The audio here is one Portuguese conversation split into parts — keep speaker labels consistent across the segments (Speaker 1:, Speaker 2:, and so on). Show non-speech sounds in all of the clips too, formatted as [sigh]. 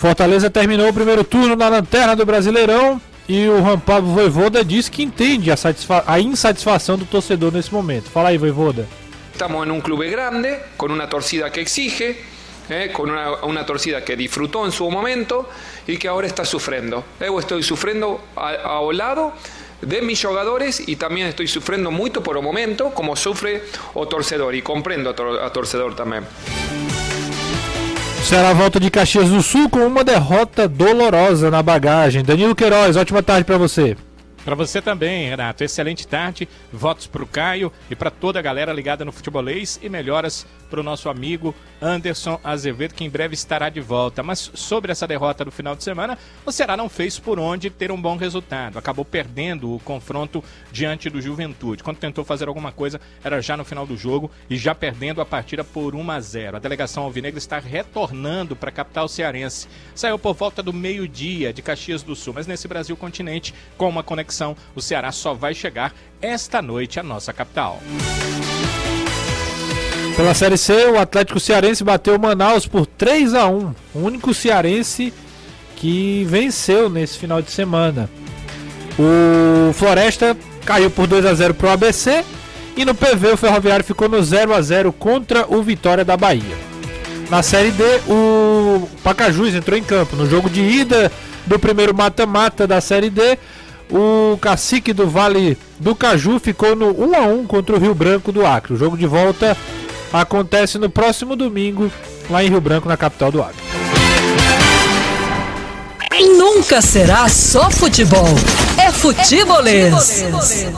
Speaker 1: Fortaleza terminou o primeiro turno na lanterna do Brasileirão e o Pablo Voivoda diz que entende a, a, insatisfação do torcedor nesse momento. Fala aí, Voivoda.
Speaker 2: Estamos em um clube grande, com uma torcida que exige, eh, com uma, uma, torcida que disfrutou em seu momento e que agora está sofrendo. Eu estou sofrendo ao lado de mis jogadores y también estoy sufriendo mucho por el momento, como sufre o torcedor, y comprendo a torcedor también.
Speaker 1: Será a volta de Caxias do Sul com uma derrota dolorosa na bagagem. Danilo Queiroz, ótima tarde para você.
Speaker 3: Para você também, Renato. Excelente tarde. Votos para o Caio e para toda a galera ligada no futebolês e melhoras para o nosso amigo Anderson Azevedo, que em breve estará de volta. Mas sobre essa derrota do final de semana, o Ceará não fez por onde ter um bom resultado. Acabou perdendo o confronto diante do Juventude. Quando tentou fazer alguma coisa, era já no final do jogo e já perdendo a partida por 1 a 0. A delegação alvinegra está retornando para a capital cearense. Saiu por volta do meio-dia de Caxias do Sul, mas nesse Brasil continente, com uma conexão, o Ceará só vai chegar esta noite à nossa capital.
Speaker 1: Pela Série C, o Atlético Cearense bateu o Manaus por 3 a 1 O único cearense que venceu nesse final de semana. O Floresta caiu por 2 a 0 para o ABC. E no PV, o Ferroviário ficou no 0 a 0 contra o Vitória da Bahia. Na Série D, o Pacajus entrou em campo. No jogo de ida do primeiro mata-mata da Série D, o cacique do Vale do Caju ficou no 1 a 1 contra o Rio Branco do Acre. O jogo de volta acontece no próximo domingo, lá em Rio Branco, na capital do Acre.
Speaker 4: Nunca será só futebol. É futebolês. É futebolês.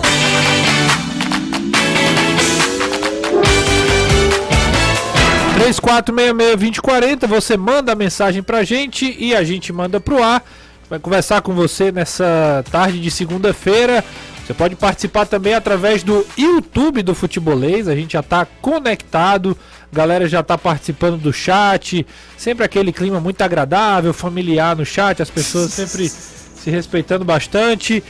Speaker 1: Três quatro meia vinte quarenta. Você manda a mensagem pra gente e a gente manda pro ar. Vai conversar com você nessa tarde de segunda-feira. Você pode participar também através do YouTube do Futebolês, a gente já está conectado, a galera já está participando do chat, sempre aquele clima muito agradável, familiar no chat, as pessoas [laughs] sempre se respeitando bastante.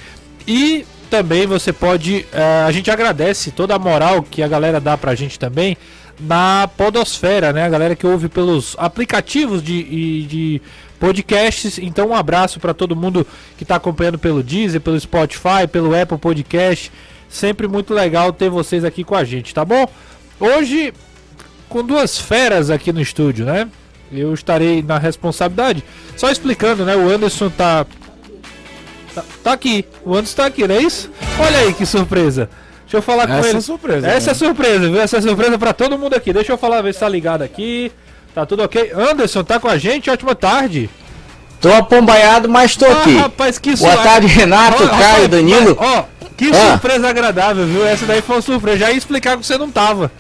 Speaker 1: E também você pode, uh, a gente agradece toda a moral que a galera dá pra gente também na Podosfera, né? A galera que ouve pelos aplicativos de, de podcasts. Então, um abraço para todo mundo que está acompanhando pelo Deezer, pelo Spotify, pelo Apple Podcast. Sempre muito legal ter vocês aqui com a gente, tá bom? Hoje, com duas feras aqui no estúdio, né? Eu estarei na responsabilidade. Só explicando, né? O Anderson tá. Tá, tá aqui. O Anderson tá aqui, não é isso? Olha aí que surpresa. Deixa eu falar Essa com ele.
Speaker 3: Essa é surpresa.
Speaker 1: Essa é surpresa, viu? Essa é surpresa para todo mundo aqui. Deixa eu falar, ver se tá ligado aqui. Tá tudo ok? Anderson, tá com a gente? Ótima tarde.
Speaker 5: Tô apombaiado, mas tô ah, aqui.
Speaker 1: Rapaz, que
Speaker 5: Boa tarde, Renato, oh, Caio, Danilo.
Speaker 1: Ó, que ah. surpresa agradável, viu? Essa daí foi uma surpresa. Já ia explicar que você não tava.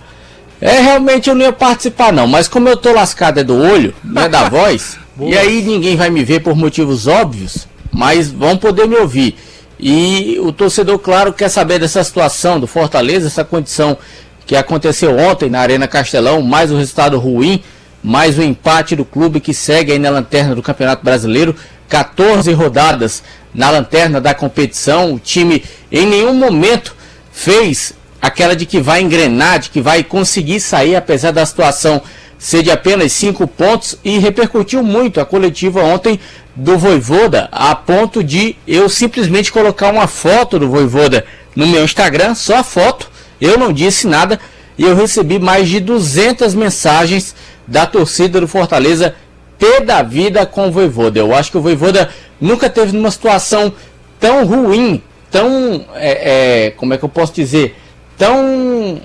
Speaker 5: É, realmente eu não ia participar não, mas como eu tô lascado é do olho, não é da [laughs] voz, e aí ninguém vai me ver por motivos óbvios, mas vão poder me ouvir. E o torcedor, claro, quer saber dessa situação do Fortaleza, essa condição que aconteceu ontem na Arena Castelão, mais um resultado ruim mais um empate do clube que segue aí na lanterna do Campeonato Brasileiro. 14 rodadas na lanterna da competição. O time em nenhum momento fez aquela de que vai engrenar, de que vai conseguir sair, apesar da situação ser de apenas 5 pontos. E repercutiu muito a coletiva ontem do Voivoda, a ponto de eu simplesmente colocar uma foto do Voivoda no meu Instagram, só a foto. Eu não disse nada e eu recebi mais de 200 mensagens da torcida do Fortaleza ter da vida com o Voivoda. Eu acho que o Voivoda nunca teve numa situação tão ruim, tão. É, é, como é que eu posso dizer? Tão.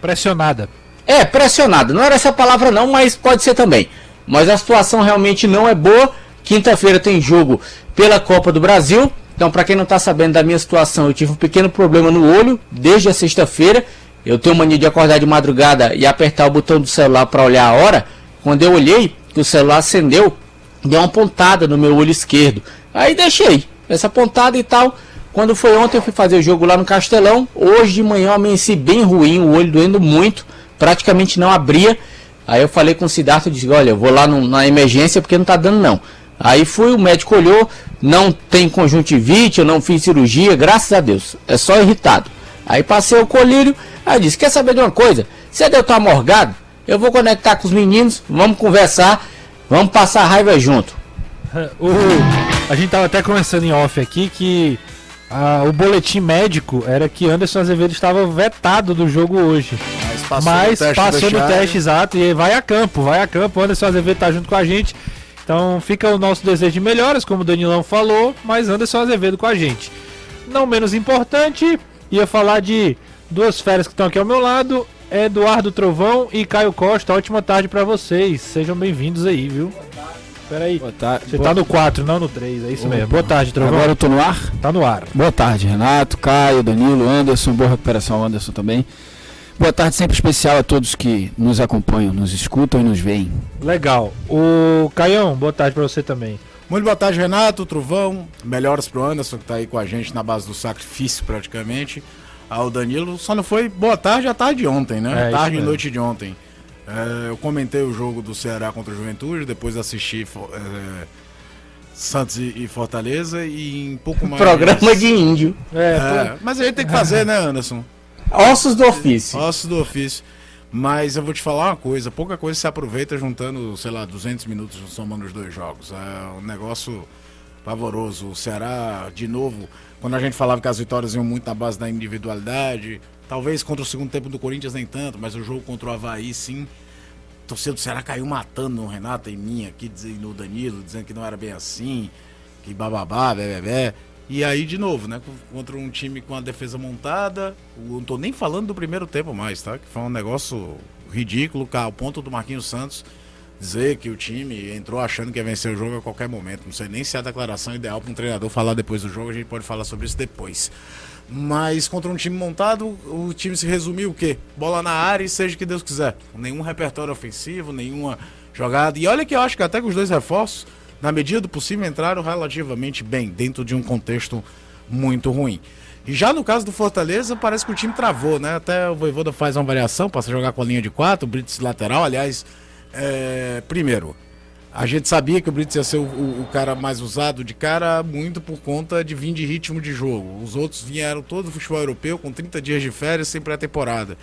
Speaker 1: Pressionada.
Speaker 5: É, pressionada. Não era essa palavra, não, mas pode ser também. Mas a situação realmente não é boa. Quinta-feira tem jogo pela Copa do Brasil. Então, para quem não está sabendo da minha situação, eu tive um pequeno problema no olho desde a sexta-feira. Eu tenho mania de acordar de madrugada e apertar o botão do celular para olhar a hora. Quando eu olhei, que o celular acendeu, deu uma pontada no meu olho esquerdo. Aí deixei essa pontada e tal. Quando foi ontem, eu fui fazer o jogo lá no Castelão. Hoje de manhã eu amanheci bem ruim, o olho doendo muito, praticamente não abria. Aí eu falei com o Siddhartha e disse: Olha, eu vou lá no, na emergência porque não tá dando não. Aí fui, o médico olhou, não tem conjuntivite, eu não fiz cirurgia, graças a Deus, é só irritado. Aí passei o colírio, Aí eu disse: Quer saber de uma coisa? Se eu estar morgado, eu vou conectar com os meninos, vamos conversar, vamos passar a raiva junto. [laughs]
Speaker 1: o, a gente tava até conversando em off aqui que ah, o boletim médico era que Anderson Azevedo estava vetado do jogo hoje.
Speaker 6: Mas passou,
Speaker 1: Mas
Speaker 6: no teste,
Speaker 1: passou no teste exato e vai a campo, vai a campo. Anderson Azevedo tá junto com a gente. Então fica o nosso desejo de melhoras, como o Danilão falou, mas Anderson Azevedo com a gente. Não menos importante, ia falar de duas férias que estão aqui ao meu lado, Eduardo Trovão e Caio Costa. Ótima tarde pra vocês. Sejam bem-vindos aí, viu? Pera aí.
Speaker 7: Boa tarde.
Speaker 1: Você tá no 4, não no 3, é isso mesmo. Boa tarde, Trovão.
Speaker 7: Agora eu tô no ar?
Speaker 1: Tá no ar.
Speaker 7: Boa tarde, Renato, Caio, Danilo, Anderson. Boa recuperação, Anderson também. Boa tarde sempre especial a todos que nos acompanham, nos escutam e nos veem.
Speaker 1: Legal. O Caião, boa tarde pra você também.
Speaker 6: Muito boa tarde, Renato, Truvão. Melhoras pro Anderson, que tá aí com a gente na base do sacrifício, praticamente. Ao Danilo, só não foi boa tarde a tarde de ontem,
Speaker 1: É,
Speaker 6: né?
Speaker 1: isso
Speaker 6: tarde e noite de ontem. É, eu comentei o jogo do Ceará contra o Juventude, depois assisti é, Santos e, e Fortaleza e em pouco [laughs] mais.
Speaker 5: Programa de índio.
Speaker 1: É,
Speaker 6: É, mas a gente tem que fazer, né, Anderson?
Speaker 5: Ossos do ofício.
Speaker 6: Ossos do ofício. Mas eu vou te falar uma coisa, pouca coisa se aproveita juntando, sei lá, 200 minutos somando os dois jogos. É um negócio pavoroso. O Ceará, de novo, quando a gente falava que as vitórias iam muito na base da individualidade, talvez contra o segundo tempo do Corinthians nem tanto, mas o jogo contra o Havaí sim. Do Ceará caiu matando no Renato e mim aqui, no Danilo, dizendo que não era bem assim, que bababá, bebê. E aí, de novo, né? Contra um time com a defesa montada. Não tô nem falando do primeiro tempo mais, tá? Que foi um negócio ridículo, cara, ao ponto do Marquinhos Santos dizer que o time entrou achando que ia vencer o jogo a qualquer momento. Não sei nem se é a declaração ideal para um treinador falar depois do jogo, a gente pode falar sobre isso depois. Mas contra um time montado, o time se resumiu o quê? Bola na área e seja o que Deus quiser. Nenhum repertório ofensivo, nenhuma jogada. E olha que eu acho que até com os dois reforços, na medida do possível, entraram relativamente bem, dentro de um contexto muito ruim. E já no caso do Fortaleza, parece que o time travou, né? Até o Voivoda faz uma variação, passa a jogar com a linha de quatro, o Brits lateral. Aliás, é, primeiro, a gente sabia que o Brits ia ser o, o- o cara mais usado de cara muito por conta de vir de ritmo de jogo. Os outros vieram todo do futebol europeu com 30 dias de férias sem pré-temporada.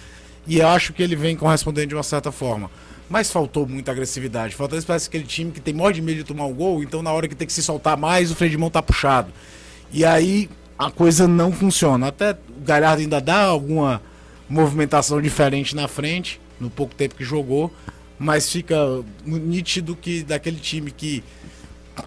Speaker 6: E eu acho que ele vem correspondendo de uma certa forma. Mas faltou muita agressividade. Fortaleza parece aquele time que tem maior de medo de tomar um gol, então na hora que tem que se soltar mais, o freio de mão tá puxado. E aí a coisa não funciona. Até o Galhardo ainda dá alguma movimentação diferente na frente, no pouco tempo que jogou, mas fica nítido que daquele time que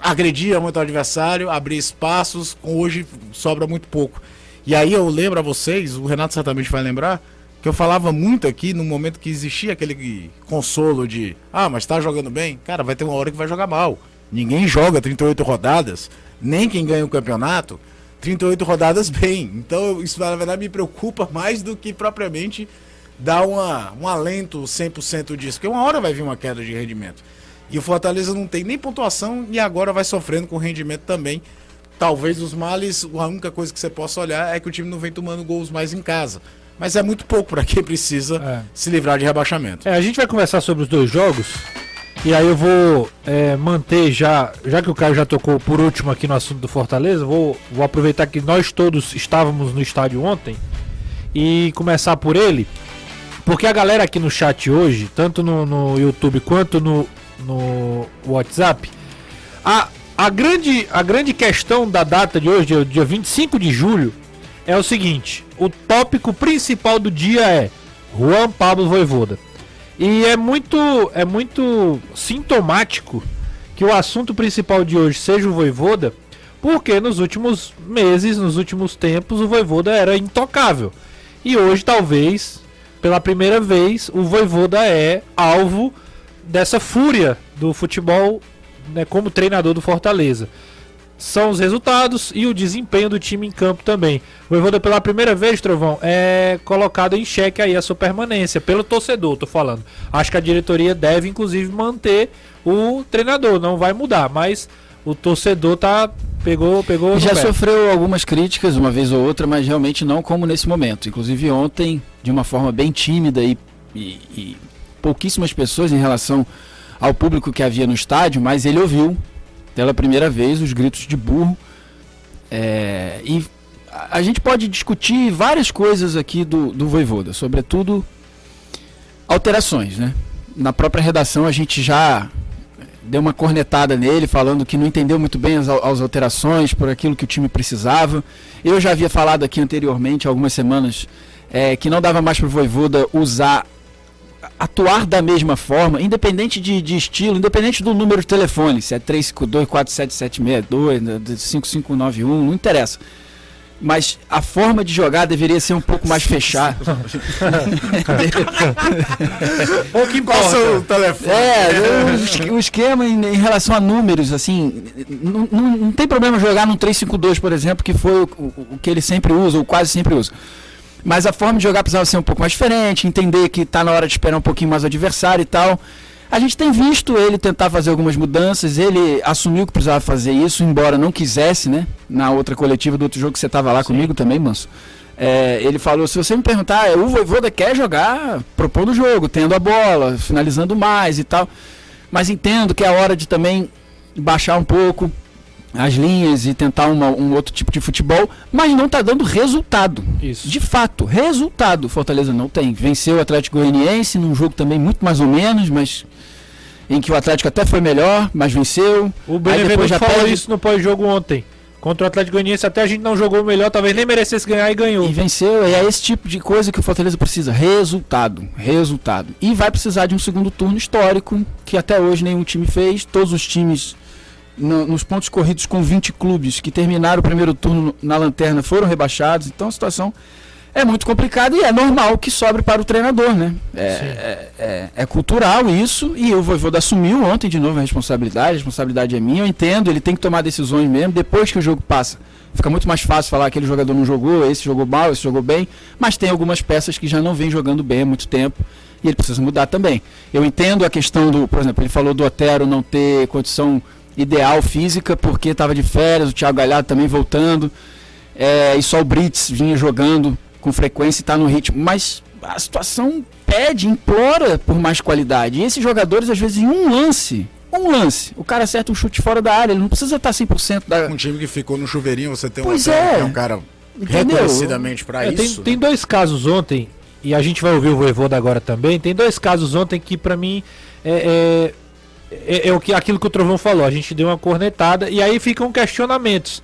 Speaker 6: agredia muito o adversário, abria espaços, hoje sobra muito pouco. E aí eu lembro a vocês, o Renato certamente vai lembrar, que eu falava muito aqui no momento que existia aquele consolo de ah, mas tá jogando bem? Cara, vai ter uma hora que vai jogar mal. Ninguém joga 38 rodadas, nem quem ganha o campeonato, 38 rodadas bem. Então isso na verdade me preocupa mais do que propriamente dar uma, um alento 100% disso, porque uma hora vai vir uma queda de rendimento. E o Fortaleza não tem nem pontuação e agora vai sofrendo com rendimento também. Talvez os males, a única coisa que você possa olhar é que o time não vem tomando gols mais em casa. Mas é muito pouco para quem precisa
Speaker 1: É.
Speaker 6: se livrar de rebaixamento.
Speaker 1: É, a gente vai conversar sobre os dois jogos. E aí eu vou é, manter já, já que o Caio já tocou por último aqui no assunto do Fortaleza, vou, vou aproveitar que nós todos estávamos no estádio ontem e começar por ele, porque a galera aqui no chat hoje, tanto no, no YouTube quanto no, no WhatsApp, a, a, grande, a grande questão da data de hoje, dia, dia 25 de julho, é o seguinte: o tópico principal do dia é Juan Pablo Voivoda. E é muito, é muito sintomático que o assunto principal de hoje seja o Voivoda, porque nos últimos meses, nos últimos tempos, o Voivoda era intocável. E hoje, talvez, pela primeira vez, o Voivoda é alvo dessa fúria do futebol né, como treinador do Fortaleza. São os resultados e o desempenho do time em campo também. O Voivoda pela primeira vez, Trovão, é colocado em xeque aí a sua permanência, pelo torcedor, tô falando. Acho que a diretoria deve, inclusive, manter o treinador, não vai mudar, mas o torcedor tá. Pegou, pegou.
Speaker 7: Já
Speaker 1: pé.
Speaker 7: sofreu algumas críticas, uma vez ou outra, mas realmente não como nesse momento. Inclusive ontem, de uma forma bem tímida e, e- e pouquíssimas pessoas em relação ao público que havia no estádio, mas ele ouviu pela primeira vez os gritos de burro. É, e a, a gente pode discutir várias coisas aqui do, do Voivoda, sobretudo alterações, né? Na própria redação a gente já deu uma cornetada nele, falando que não entendeu muito bem as, as alterações, por aquilo que o time precisava. Eu já havia falado aqui anteriormente, algumas semanas, é, que não dava mais para o Voivoda usar atuar da mesma forma, independente de, de, estilo, independente do número de telefone, se é 352 47762, 5591, não interessa mas a forma de jogar deveria ser um pouco mais fechada. [laughs]
Speaker 6: Pouco importa. o telefone.
Speaker 7: É, o, o esquema em, em, relação a números, assim, não, não, não, tem problema jogar num 352, por exemplo, que foi o, o, o que ele sempre usa, ou quase sempre usa. Mas a forma de jogar precisava ser um pouco mais diferente, entender que está na hora de esperar um pouquinho mais o adversário e tal. A gente tem visto ele tentar fazer algumas mudanças, ele assumiu que precisava fazer isso, embora não quisesse, né? Na outra coletiva do outro jogo que você estava lá Sim. comigo também, Manso. É, ele falou: se você me perguntar, o Voivoda quer jogar propondo o jogo, tendo a bola, finalizando mais e tal. Mas entendo que é hora de também baixar um pouco as linhas e tentar uma, um outro tipo de futebol, mas não está dando resultado. Isso. De fato, resultado. Fortaleza não tem. Venceu o Atlético Goianiense num jogo também muito mais ou menos, mas em que o Atlético até foi melhor, mas venceu.
Speaker 1: O Benevenuto já falou perde... isso no pós-jogo ontem. Contra o Atlético Goianiense até a gente não jogou melhor, talvez nem merecesse ganhar e ganhou.
Speaker 7: E venceu, e é esse tipo de coisa que o Fortaleza precisa, resultado, resultado. E vai precisar de um segundo turno histórico, que até hoje nenhum time fez, todos os times no, nos pontos corridos com 20 clubes que terminaram o primeiro turno na lanterna foram rebaixados, então a situação é muito complicado e é normal que sobre para o treinador, né? É, é, é, é, cultural isso e o Voivoda assumiu ontem de novo a responsabilidade, a responsabilidade é minha, eu entendo, ele tem que tomar decisões mesmo, depois que o jogo passa. Fica muito mais fácil falar que aquele jogador não jogou, esse jogou mal, esse jogou bem, mas tem algumas peças que já não vem jogando bem há muito tempo e ele precisa mudar também. Eu entendo a questão do, por exemplo, ele falou do Otero não ter condição ideal física porque estava de férias, o Thiago Galhardo também voltando, é, e só o Brits vinha jogando com frequência e está no ritmo. Mas a situação pede, implora por mais qualidade. E esses jogadores, às vezes, em um lance, um lance, o cara acerta um chute fora da área, ele não precisa estar 100% da.
Speaker 6: Um time que ficou no chuveirinho, você tem um,
Speaker 7: pois é.
Speaker 6: é um cara Entendeu? reconhecidamente para é,
Speaker 1: isso. Tem, tem, dois casos ontem, e a gente vai ouvir o Voivoda agora também. Tem dois casos ontem que, para mim, é, é, é, é, o que, aquilo que o Trovão falou. A gente deu uma cornetada, e aí ficam questionamentos.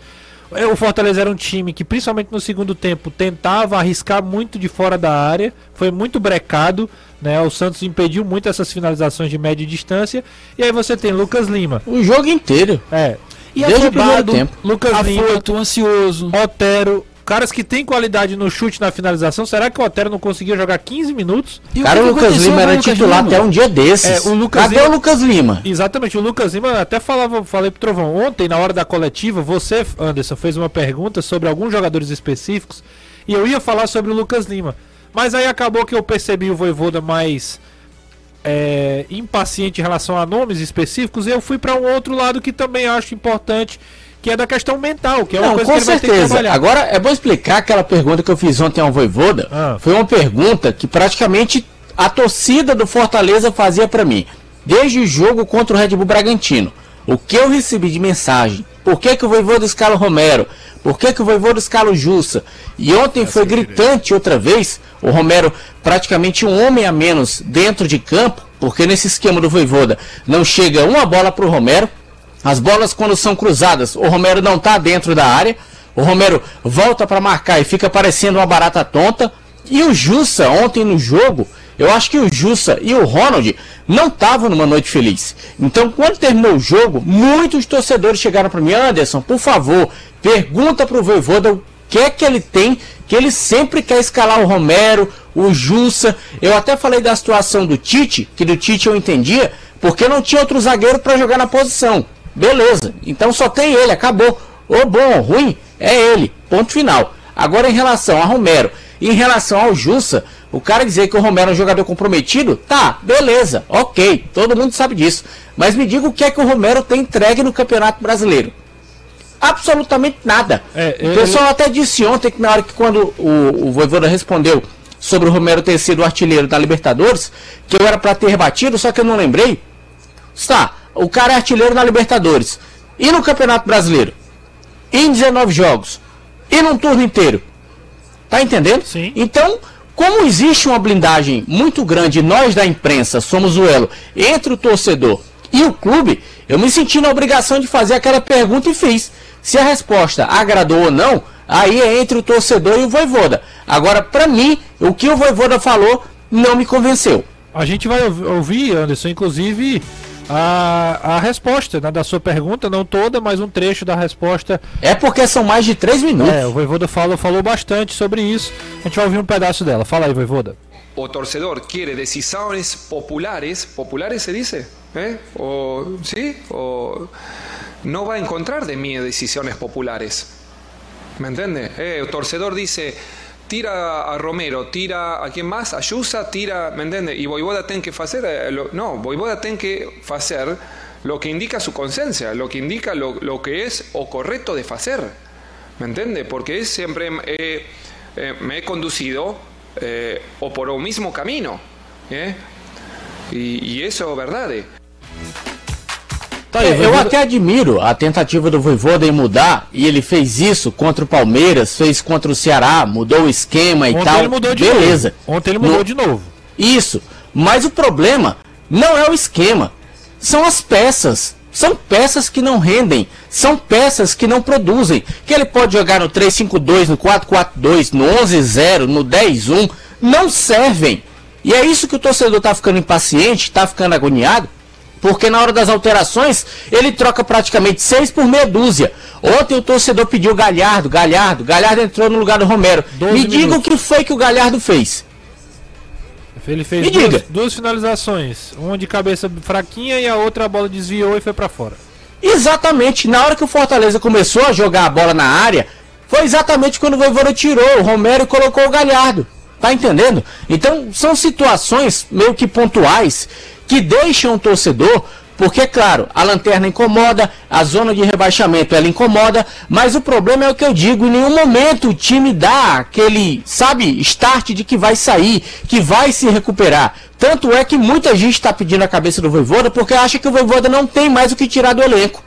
Speaker 1: É, o Fortaleza era um time que, principalmente no segundo tempo, tentava arriscar muito de fora da área, foi muito brecado. Né, o Santos impediu muito essas finalizações de média distância. E aí você tem Lucas Lima.
Speaker 5: O jogo inteiro.
Speaker 1: É.
Speaker 7: E Desde afobado,
Speaker 5: o tempo.
Speaker 7: Lucas Afoito, Lima, ansioso.
Speaker 1: Otero, caras que têm qualidade no chute na finalização. Será que o Otero não conseguiu jogar 15 minutos?
Speaker 5: E cara, o, Lucas Lima era titular Lima? até um dia desses.
Speaker 1: É, o Lucas
Speaker 5: Cadê
Speaker 1: Lima...
Speaker 5: o Lucas Lima?
Speaker 1: Exatamente, o Lucas Lima até falava, falei pro Trovão, ontem na hora da coletiva, você, Anderson, fez uma pergunta sobre alguns jogadores específicos e eu ia falar sobre o Lucas Lima. Mas aí acabou que eu percebi o Voivoda mais é, impaciente em relação a nomes específicos e eu fui para um outro lado que também acho importante que é da questão mental, que é uma
Speaker 5: Não,
Speaker 1: coisa com
Speaker 5: que ele certeza. que trabalhar. Agora, é bom explicar aquela pergunta que eu fiz ontem ao Voivoda. Ah. Foi uma pergunta que praticamente a torcida do Fortaleza fazia para mim. Desde o jogo contra o Red Bull Bragantino. O que eu recebi de mensagem? Por que, que o Voivoda escala o Romero? Por que, que o Voivoda escala o Jussa? E ontem Essa foi gritante outra vez. O Romero praticamente um homem a menos dentro de campo. Porque nesse esquema do Voivoda não chega uma bola para o Romero. As bolas, quando são cruzadas, o Romero não está dentro da área. O Romero volta para marcar e fica parecendo uma barata tonta. E o Jussa, ontem no jogo, eu acho que o Jussa e o Ronald não estavam numa noite feliz. Então, quando terminou o jogo, muitos torcedores chegaram para mim, Anderson, por favor, pergunta para o Voivoda o que é que ele tem, que ele sempre quer escalar o Romero, o Jussa. Eu até falei da situação do Tite, que do Tite eu entendia, porque não tinha outro zagueiro para jogar na posição. Beleza, então só tem ele, acabou. O bom ou ruim é ele, ponto final. Agora em relação a Romero, em relação ao Jussa, o cara dizer que o Romero é um jogador comprometido, tá, beleza, ok, todo mundo sabe disso. Mas me diga o que é que o Romero tem entregue no Campeonato Brasileiro. Absolutamente nada. É, o pessoal ele... até disse ontem que na hora que quando o, o Voivoda respondeu sobre o Romero ter sido o artilheiro da Libertadores, que eu era para ter rebatido, só que eu não lembrei. Está, o cara é artilheiro na Libertadores. E no Campeonato Brasileiro? Em 19 jogos? E num turno inteiro? Tá entendendo?
Speaker 1: Sim.
Speaker 5: Então, como existe uma blindagem muito grande, nós da imprensa somos o elo entre o torcedor E o clube, eu me senti na obrigação de fazer aquela pergunta e fiz. Se a resposta agradou ou não, aí é entre o torcedor e o Voivoda. Agora, para mim, o que o Voivoda falou não me convenceu.
Speaker 1: A gente vai ouvir, Anderson, inclusive a, a resposta né, da sua pergunta, não toda, mas um trecho da resposta.
Speaker 5: É porque são mais de três minutos. É,
Speaker 1: o Voivoda falou, falou bastante sobre isso. A gente vai ouvir um pedaço dela. Fala aí, Voivoda.
Speaker 2: O torcedor quer decisões populares, populares se diz? ¿Eh? O, ¿Sí? O no va a encontrar de mí decisiones populares. ¿Me entiende? Eh, el torcedor dice, tira a Romero, tira a quién más, a Yusa, tira, ¿me entiende? Y Voivoda tiene que hacer, eh, no, Voivoda tiene que hacer lo que indica su conciencia, lo que indica lo, que es o correcto de hacer. ¿Me entiende? Porque siempre eh, me he conducido o por el mismo camino. Y, y, eso es verdad.
Speaker 5: Tá aí, eu até admiro a tentativa do Voivoda em mudar, e ele fez isso contra o Palmeiras, fez contra o Ceará, mudou o esquema
Speaker 1: Ontem
Speaker 5: e tal.
Speaker 1: Ele mudou de
Speaker 5: Beleza.
Speaker 1: Novo. Ontem ele mudou no... de novo.
Speaker 5: Isso. Mas o problema não é o esquema, são as peças. São peças que não rendem, são peças que não produzem. Que ele pode jogar no 3-5-2, no 4-4-2, no 11-0, no 10-1, não servem. E é isso que o torcedor está ficando impaciente, está ficando agoniado, porque na hora das alterações ele troca praticamente seis por meia dúzia. Ontem o torcedor pediu Galhardo, Galhardo, Galhardo entrou no lugar do Romero. Me diga o que foi que o Galhardo fez.
Speaker 1: Ele fez duas, duas, finalizações, uma de cabeça fraquinha e a outra a bola desviou e foi para fora.
Speaker 5: Exatamente, na hora que o Fortaleza começou a jogar a bola na área, foi exatamente quando o Voivoda tirou o Romero e colocou o Galhardo. Tá entendendo? Então são situações meio que pontuais que deixam o torcedor, porque, claro, a lanterna incomoda, a zona de rebaixamento ela incomoda, mas o problema é o que eu digo: em nenhum momento o time dá aquele, sabe, start de que vai sair, que vai se recuperar. Tanto é que muita gente está pedindo a cabeça do Voivoda porque acha que o Voivoda não tem mais o que tirar do elenco.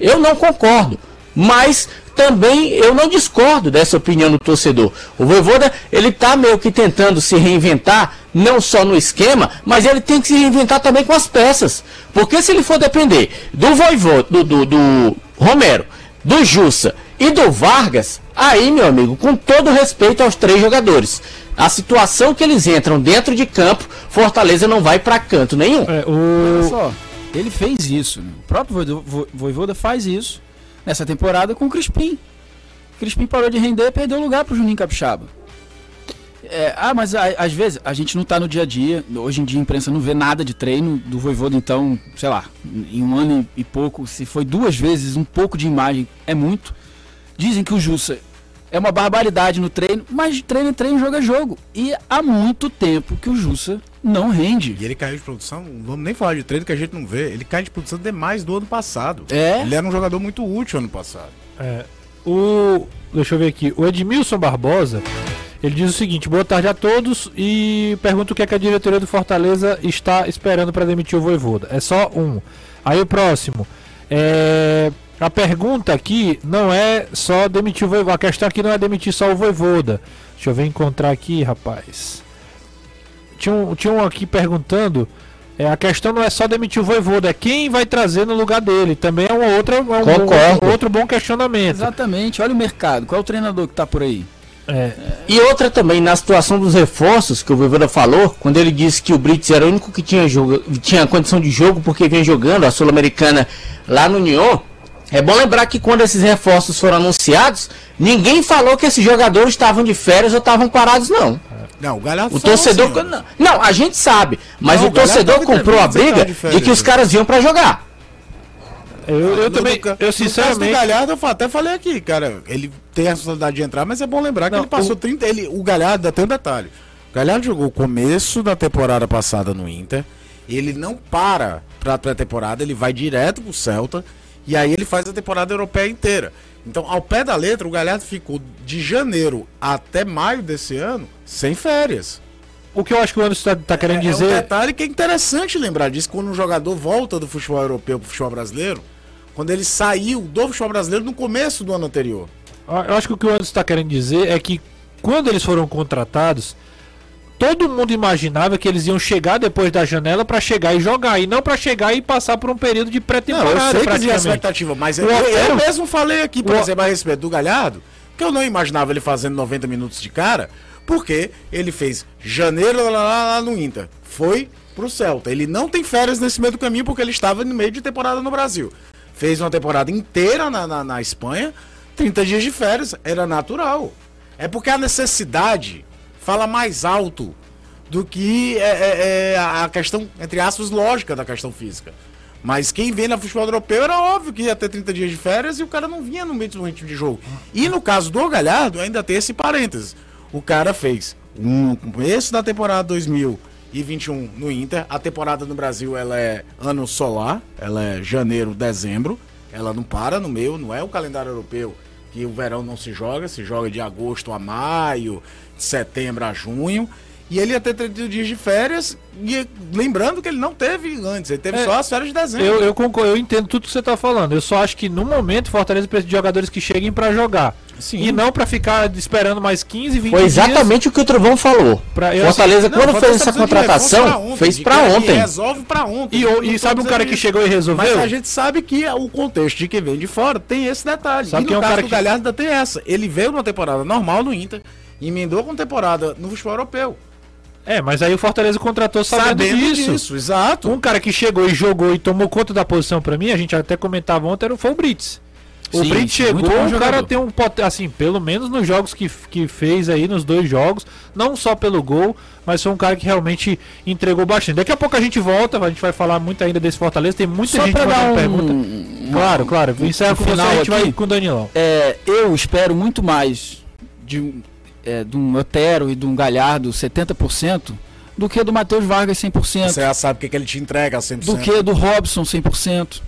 Speaker 5: Eu não concordo. Mas também eu não discordo dessa opinião do torcedor. O Voivoda, ele tá meio que tentando se reinventar, não só no esquema, mas ele tem que se reinventar também com as peças. Porque se ele for depender do Voivoda, do, do, do Romero, do Jussa e do Vargas, aí, meu amigo, com todo respeito aos três jogadores, a situação que eles entram dentro de campo, Fortaleza não vai para canto nenhum. É,
Speaker 7: o... Olha só, ele fez isso. Né? O próprio Voivoda faz isso nessa temporada com o Crispim. O Crispim parou de render e perdeu lugar pro Juninho Capixaba. É, ah, mas a, às vezes a gente não tá no dia a dia. Hoje em dia a imprensa não vê nada de treino do Voivoda, então, sei lá, em um ano e pouco, se foi duas vezes um pouco de imagem, é muito. Dizem que o Jussa é uma barbaridade no treino, mas treino é treino, jogo é jogo. E há muito tempo que o Jussa não rende.
Speaker 6: E ele caiu de produção, não vamos nem falar de treino que a gente não vê, ele cai de produção demais do ano passado.
Speaker 5: É?
Speaker 6: Ele era um jogador muito útil ano passado.
Speaker 1: É. O. Deixa eu ver aqui. O Edmilson Barbosa. Ele diz o seguinte: boa tarde a todos e pergunta o que, é que a diretoria do Fortaleza está esperando para demitir o Voivoda. É só um. Aí o próximo. É, a pergunta aqui não é só demitir o Voivoda. A questão aqui não é demitir só o Voivoda. Deixa eu ver encontrar aqui, rapaz. Tinha um, tinha um aqui perguntando. É, a questão não é só demitir o Voivoda, é quem vai trazer no lugar dele. Também é um outro, é um bom, outro bom questionamento.
Speaker 7: Exatamente. Olha o mercado. Qual é o treinador que está por aí?
Speaker 5: É. E outra também, na situação dos reforços que o Voivoda falou, quando ele disse que o Brits era o único que tinha, jogo, tinha condição de jogo porque vinha jogando a Sul-Americana lá no União, é bom lembrar que quando esses reforços foram anunciados, ninguém falou que esses jogadores estavam de férias ou estavam parados, não.
Speaker 6: Não, o Galhardo
Speaker 5: O torcedor. Assim, não, não, a gente sabe. Mas não, o, torcedor comprou a briga de, de, que os caras iam para jogar.
Speaker 6: Eu, eu também. No, eu sinceramente. O Galhardo, eu até falei aqui, cara. Ele tem a responsabilidade de entrar, mas é bom lembrar que não, ele passou o... 30. Ele, o Galhardo, tem um detalhe. O Galhardo jogou o começo da temporada passada no Inter. Ele não para pra pré-temporada, ele vai direto pro Celta. E aí ele faz a temporada europeia inteira. Então, ao pé da letra, o Galhardo ficou de janeiro até maio desse ano sem férias.
Speaker 1: O que eu acho que o Anderson está tá querendo é, dizer. É
Speaker 6: um detalhe que é interessante lembrar disso quando um jogador volta do futebol europeu para o futebol brasileiro, quando ele saiu do futebol brasileiro no começo do ano anterior.
Speaker 1: Eu acho que o que o Anderson está querendo dizer é que quando eles foram contratados, todo mundo imaginava que eles iam chegar depois da janela para chegar e jogar, e não para chegar e passar por um período de
Speaker 6: Não, eu
Speaker 1: pré-temporada.
Speaker 6: sei que
Speaker 1: praticamente.
Speaker 6: expectativa, mas eu, eu mesmo falei aqui, por
Speaker 1: O-
Speaker 6: exemplo, a respeito do Galhardo, que eu não imaginava ele fazendo 90 minutos de cara, porque ele fez janeiro lá, lá, lá no Inter. Foi pro Celta. Ele não tem férias nesse meio do caminho porque ele estava no meio de temporada no Brasil. Fez uma temporada inteira na, na, na Espanha, 30 dias de férias, era natural. É porque a necessidade fala mais alto do que é, é, é, a questão, entre aspas, lógica da questão física. Mas quem vê na futebol europeu era óbvio que ia ter 30 dias de férias e o cara não vinha no meio do ritmo de jogo. E no caso do Galhardo, ainda tem esse parênteses. O cara fez um começo da temporada 2021 no Inter. A temporada no Brasil ela é ano solar, ela é janeiro, dezembro. Ela não para no meio, não é o calendário europeu que o verão não se joga, se joga de agosto a maio, de setembro a junho. E ele ia ter 30 dias de férias, e lembrando que ele não teve antes, ele teve
Speaker 1: É,
Speaker 6: só as férias de dezembro.
Speaker 1: Eu, eu concordo, eu entendo tudo que você tá falando. Eu só acho que no momento o Fortaleza precisa de jogadores que cheguem pra jogar.
Speaker 6: Sim.
Speaker 1: E não pra ficar esperando mais 15, 20
Speaker 5: Foi
Speaker 1: dias.
Speaker 5: exatamente o que o Trovão falou.
Speaker 1: Pra- eu-
Speaker 5: Fortaleza,
Speaker 6: Não,
Speaker 5: quando
Speaker 6: Fortaleza
Speaker 5: fez essa contratação, fez
Speaker 6: que
Speaker 5: ontem.
Speaker 6: resolve pra ontem.
Speaker 1: E, o- e
Speaker 6: tô
Speaker 1: sabe um cara que
Speaker 6: isso.
Speaker 1: chegou e resolveu?
Speaker 6: Mas a gente sabe que o contexto de quem vem de fora tem esse detalhe.
Speaker 1: Sabe
Speaker 6: e no
Speaker 1: é o
Speaker 6: caso
Speaker 1: cara
Speaker 6: do
Speaker 1: que-
Speaker 6: Galhardo ainda tem essa. Ele veio numa temporada normal no Inter, emendou com temporada no futebol europeu.
Speaker 1: É, mas aí o Fortaleza contratou sabendo, disso.
Speaker 6: exato.
Speaker 1: Um cara que chegou e jogou e tomou conta da posição pra mim, a gente até comentava ontem, era- foi o Brits. O
Speaker 7: Sim,
Speaker 1: Brits chegou, o cara
Speaker 7: jogador.
Speaker 1: tem um poten- assim, pelo menos nos jogos que, que fez aí, nos dois jogos, não só pelo gol, mas foi um cara que realmente entregou bastante. Daqui a pouco a gente volta, a gente vai falar muito ainda desse Fortaleza, tem muita
Speaker 7: Só
Speaker 1: gente mandando
Speaker 7: um,
Speaker 1: pergunta.
Speaker 7: um-
Speaker 1: Claro, claro, encerra
Speaker 7: no
Speaker 1: com você,
Speaker 7: final
Speaker 1: a gente vai
Speaker 7: aqui.
Speaker 1: com o Danilão.
Speaker 7: É, eu espero muito mais de, um- é, de um Otero e de um Galhardo 70% do que do Matheus Vargas 100%,
Speaker 6: Você já sabe o que, que ele te entrega 100%.
Speaker 7: do que do Robson 100%.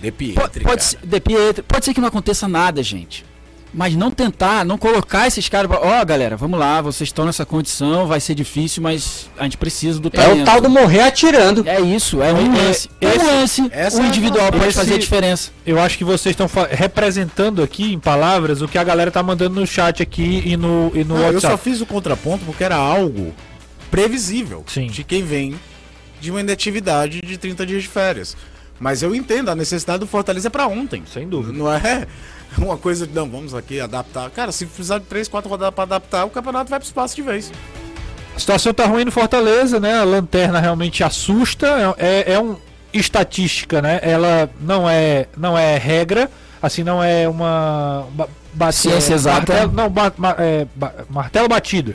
Speaker 6: De
Speaker 7: Po-
Speaker 6: Pietri,
Speaker 7: pode,
Speaker 6: cara.
Speaker 7: ser, de Pietro, pode ser que não aconteça nada, gente. Mas não tentar, não colocar esses caras. pra- Ó, galera, vamos lá, vocês estão nessa condição, vai ser difícil, mas a gente precisa do
Speaker 5: É
Speaker 7: talento.
Speaker 5: o tal do morrer atirando.
Speaker 7: É isso, é um
Speaker 1: É,
Speaker 7: lance. É,
Speaker 1: esse-
Speaker 7: um lance, o
Speaker 6: é
Speaker 7: individual pode
Speaker 1: esse-
Speaker 7: fazer a diferença.
Speaker 1: Eu acho que vocês estão representando aqui em palavras o que a galera tá mandando no chat aqui e no, e no
Speaker 6: Não, eu
Speaker 1: WhatsApp.
Speaker 6: só fiz o contraponto porque era algo previsível
Speaker 1: Sim.
Speaker 6: de quem vem de uma inatividade de 30 dias de férias. Mas eu entendo, a necessidade do Fortaleza é pra ontem.
Speaker 1: Sem dúvida.
Speaker 6: Não é [laughs] uma coisa de, não, vamos aqui adaptar. Cara, se precisar de 3, 4 rodadas pra adaptar, o campeonato vai pro espaço de vez.
Speaker 1: A situação tá ruim no Fortaleza, né? A lanterna realmente assusta. É, é um estatística, né? Ela não é, não é regra, assim, não é uma ba- ba-
Speaker 7: Ciência
Speaker 1: é,
Speaker 7: exata.
Speaker 1: Martelo, não, ba- ma- é, ba- martelo batido.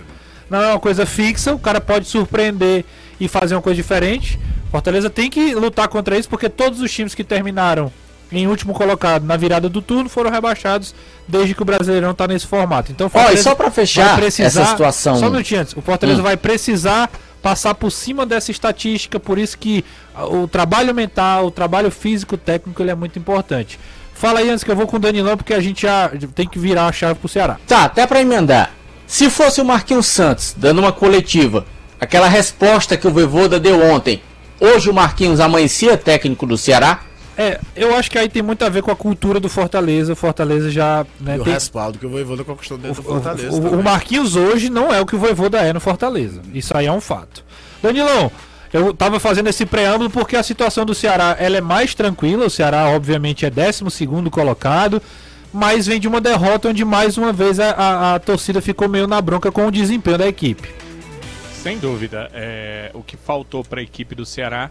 Speaker 1: Não é uma coisa fixa. O cara pode surpreender e fazer uma coisa diferente. Fortaleza tem que lutar contra isso porque todos os times que terminaram em último colocado na virada do turno foram rebaixados desde que o Brasileirão tá nesse formato. Então,
Speaker 5: e só pra
Speaker 1: vai
Speaker 5: fechar essa situação.
Speaker 1: Só um minutinho antes. O Fortaleza
Speaker 5: Hum.
Speaker 1: vai precisar passar por cima dessa estatística, por isso que ah, o trabalho mental, o trabalho físico, técnico, ele é muito importante. Fala aí antes que eu vou com o Danilão, porque a gente já tem que virar a chave pro Ceará.
Speaker 5: Tá, até pra emendar. Se fosse o Marquinhos Santos dando uma coletiva, aquela resposta que o Voivoda deu ontem, hoje o Marquinhos amanhecia técnico do Ceará?
Speaker 1: É, eu acho que aí tem muito a ver com a cultura do Fortaleza. O Fortaleza já. Né,
Speaker 6: E o
Speaker 1: tem-
Speaker 6: respaldo que o Voivoda conquistou dentro do
Speaker 1: o,
Speaker 6: Fortaleza.
Speaker 1: o- o
Speaker 6: também.
Speaker 1: Marquinhos hoje não é o que o Voivoda é no Fortaleza. Isso aí é um fato. Danilão, eu tava fazendo esse preâmbulo porque a situação do Ceará ela é mais tranquila. O Ceará, obviamente, é 12 colocado, mas vem de uma derrota onde mais uma vez a, a- a torcida ficou meio na bronca com o desempenho da equipe.
Speaker 3: Sem dúvida. É, o que faltou para a equipe do Ceará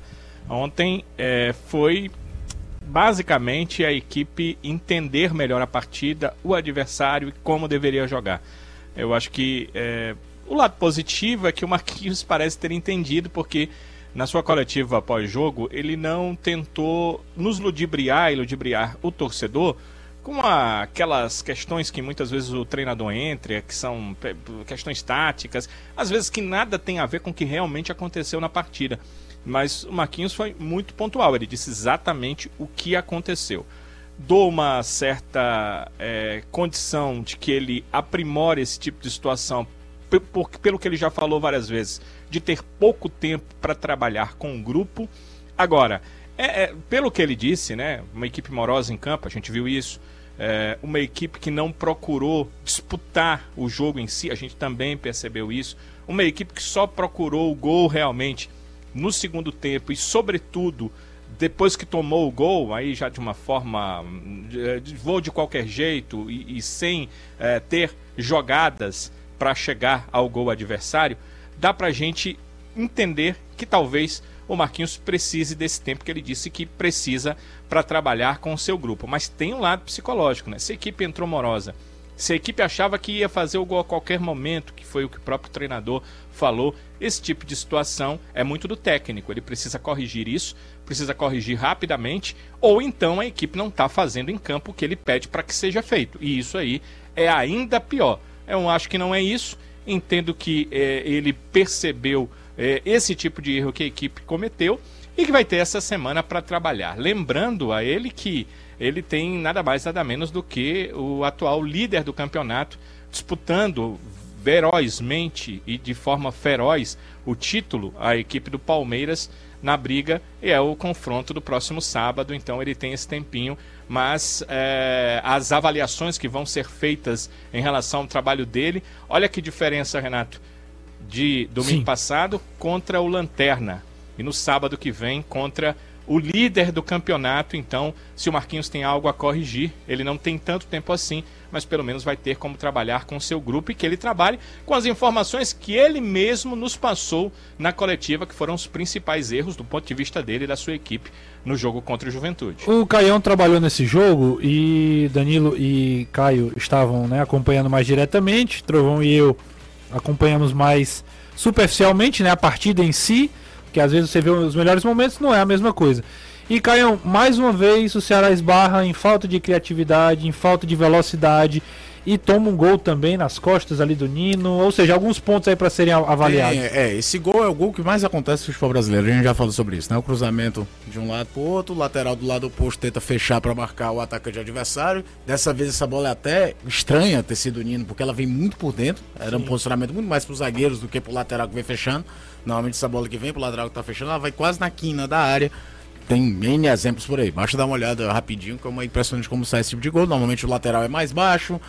Speaker 3: ontem é, foi basicamente a equipe entender melhor a partida, o adversário e como deveria jogar. Eu acho que é, o lado positivo é que o Marquinhos [laughs] parece ter entendido, porque na sua coletiva pós-jogo ele não tentou nos ludibriar e ludibriar o torcedor com a- aquelas questões que muitas vezes o treinador entra, que são questões táticas, às vezes que nada tem a ver com o que realmente aconteceu na partida. Mas o Marquinhos foi muito pontual, ele disse exatamente o que aconteceu. Dou uma certa é, condição de que ele aprimore esse tipo de situação, pelo que ele já falou várias vezes, de ter pouco tempo para trabalhar com o grupo. Agora, é, é, pelo que ele disse, né, uma equipe morosa em campo, a gente viu isso. É, uma equipe que não procurou disputar o jogo em si, a gente também percebeu isso. uma equipe que só procurou o gol realmente no segundo tempo e, sobretudo, depois que tomou o gol, aí já de uma forma. de voo de qualquer jeito e, e sem é, ter jogadas para chegar ao gol adversário, dá para gente entender que talvez o Marquinhos precise desse tempo que ele disse que precisa para trabalhar com o seu grupo. Mas tem um lado psicológico, né? Se a equipe entrou morosa, se a equipe achava que ia fazer o gol a qualquer momento, que foi o que o próprio treinador falou, esse tipo de situação é muito do técnico. Ele precisa corrigir isso, precisa corrigir rapidamente, ou então a equipe não está fazendo em campo o que ele pede para que seja feito. E isso aí é ainda pior. Eu acho que não é isso. Entendo que é, ele percebeu é, esse tipo de erro que a equipe cometeu e que vai ter essa semana para trabalhar. Lembrando a ele que ele tem nada mais nada menos do que o atual líder do campeonato disputando ferozmente e de forma feroz o título, a equipe do Palmeiras na briga. E é o confronto do próximo sábado, então ele tem esse tempinho, mas é, as avaliações que vão ser feitas em relação ao trabalho dele, olha que diferença, Renato, de domingo Sim. passado contra o Lanterna. E no sábado que vem contra o líder do campeonato. Então, se o Marquinhos tem algo a corrigir, ele não tem tanto tempo assim, mas pelo menos vai ter como trabalhar com seu grupo e que ele trabalhe com as informações que ele mesmo nos passou na coletiva, que foram os principais erros do ponto de vista dele e da sua equipe no jogo contra o Juventude.
Speaker 1: O Caião trabalhou nesse jogo e Danilo e Caio estavam né, acompanhando mais diretamente. Trovão e eu acompanhamos mais superficialmente né, a partida em si, que às vezes você vê os melhores momentos, não é a mesma coisa. E Caião, mais uma vez o Ceará esbarra em falta de criatividade, em falta de velocidade e toma um gol também nas costas ali do Nino, ou seja, alguns pontos aí para serem avaliados.
Speaker 6: É, é, esse gol é o gol que mais acontece no futebol brasileiro, a gente já falou sobre isso, né? O cruzamento de um lado para o outro, o lateral do lado oposto tenta fechar para marcar o atacante adversário. Dessa vez essa bola é até estranha ter sido o Nino, porque ela vem muito por dentro, era Sim. um posicionamento muito mais para os zagueiros do que para o lateral que vem fechando. Normalmente essa bola que vem para o lateral que está fechando, ela vai quase na quina da área tem N exemplos por aí. Basta dar uma olhada rapidinho, como é impressionante como sai esse tipo de gol. Normalmente o lateral é mais baixo,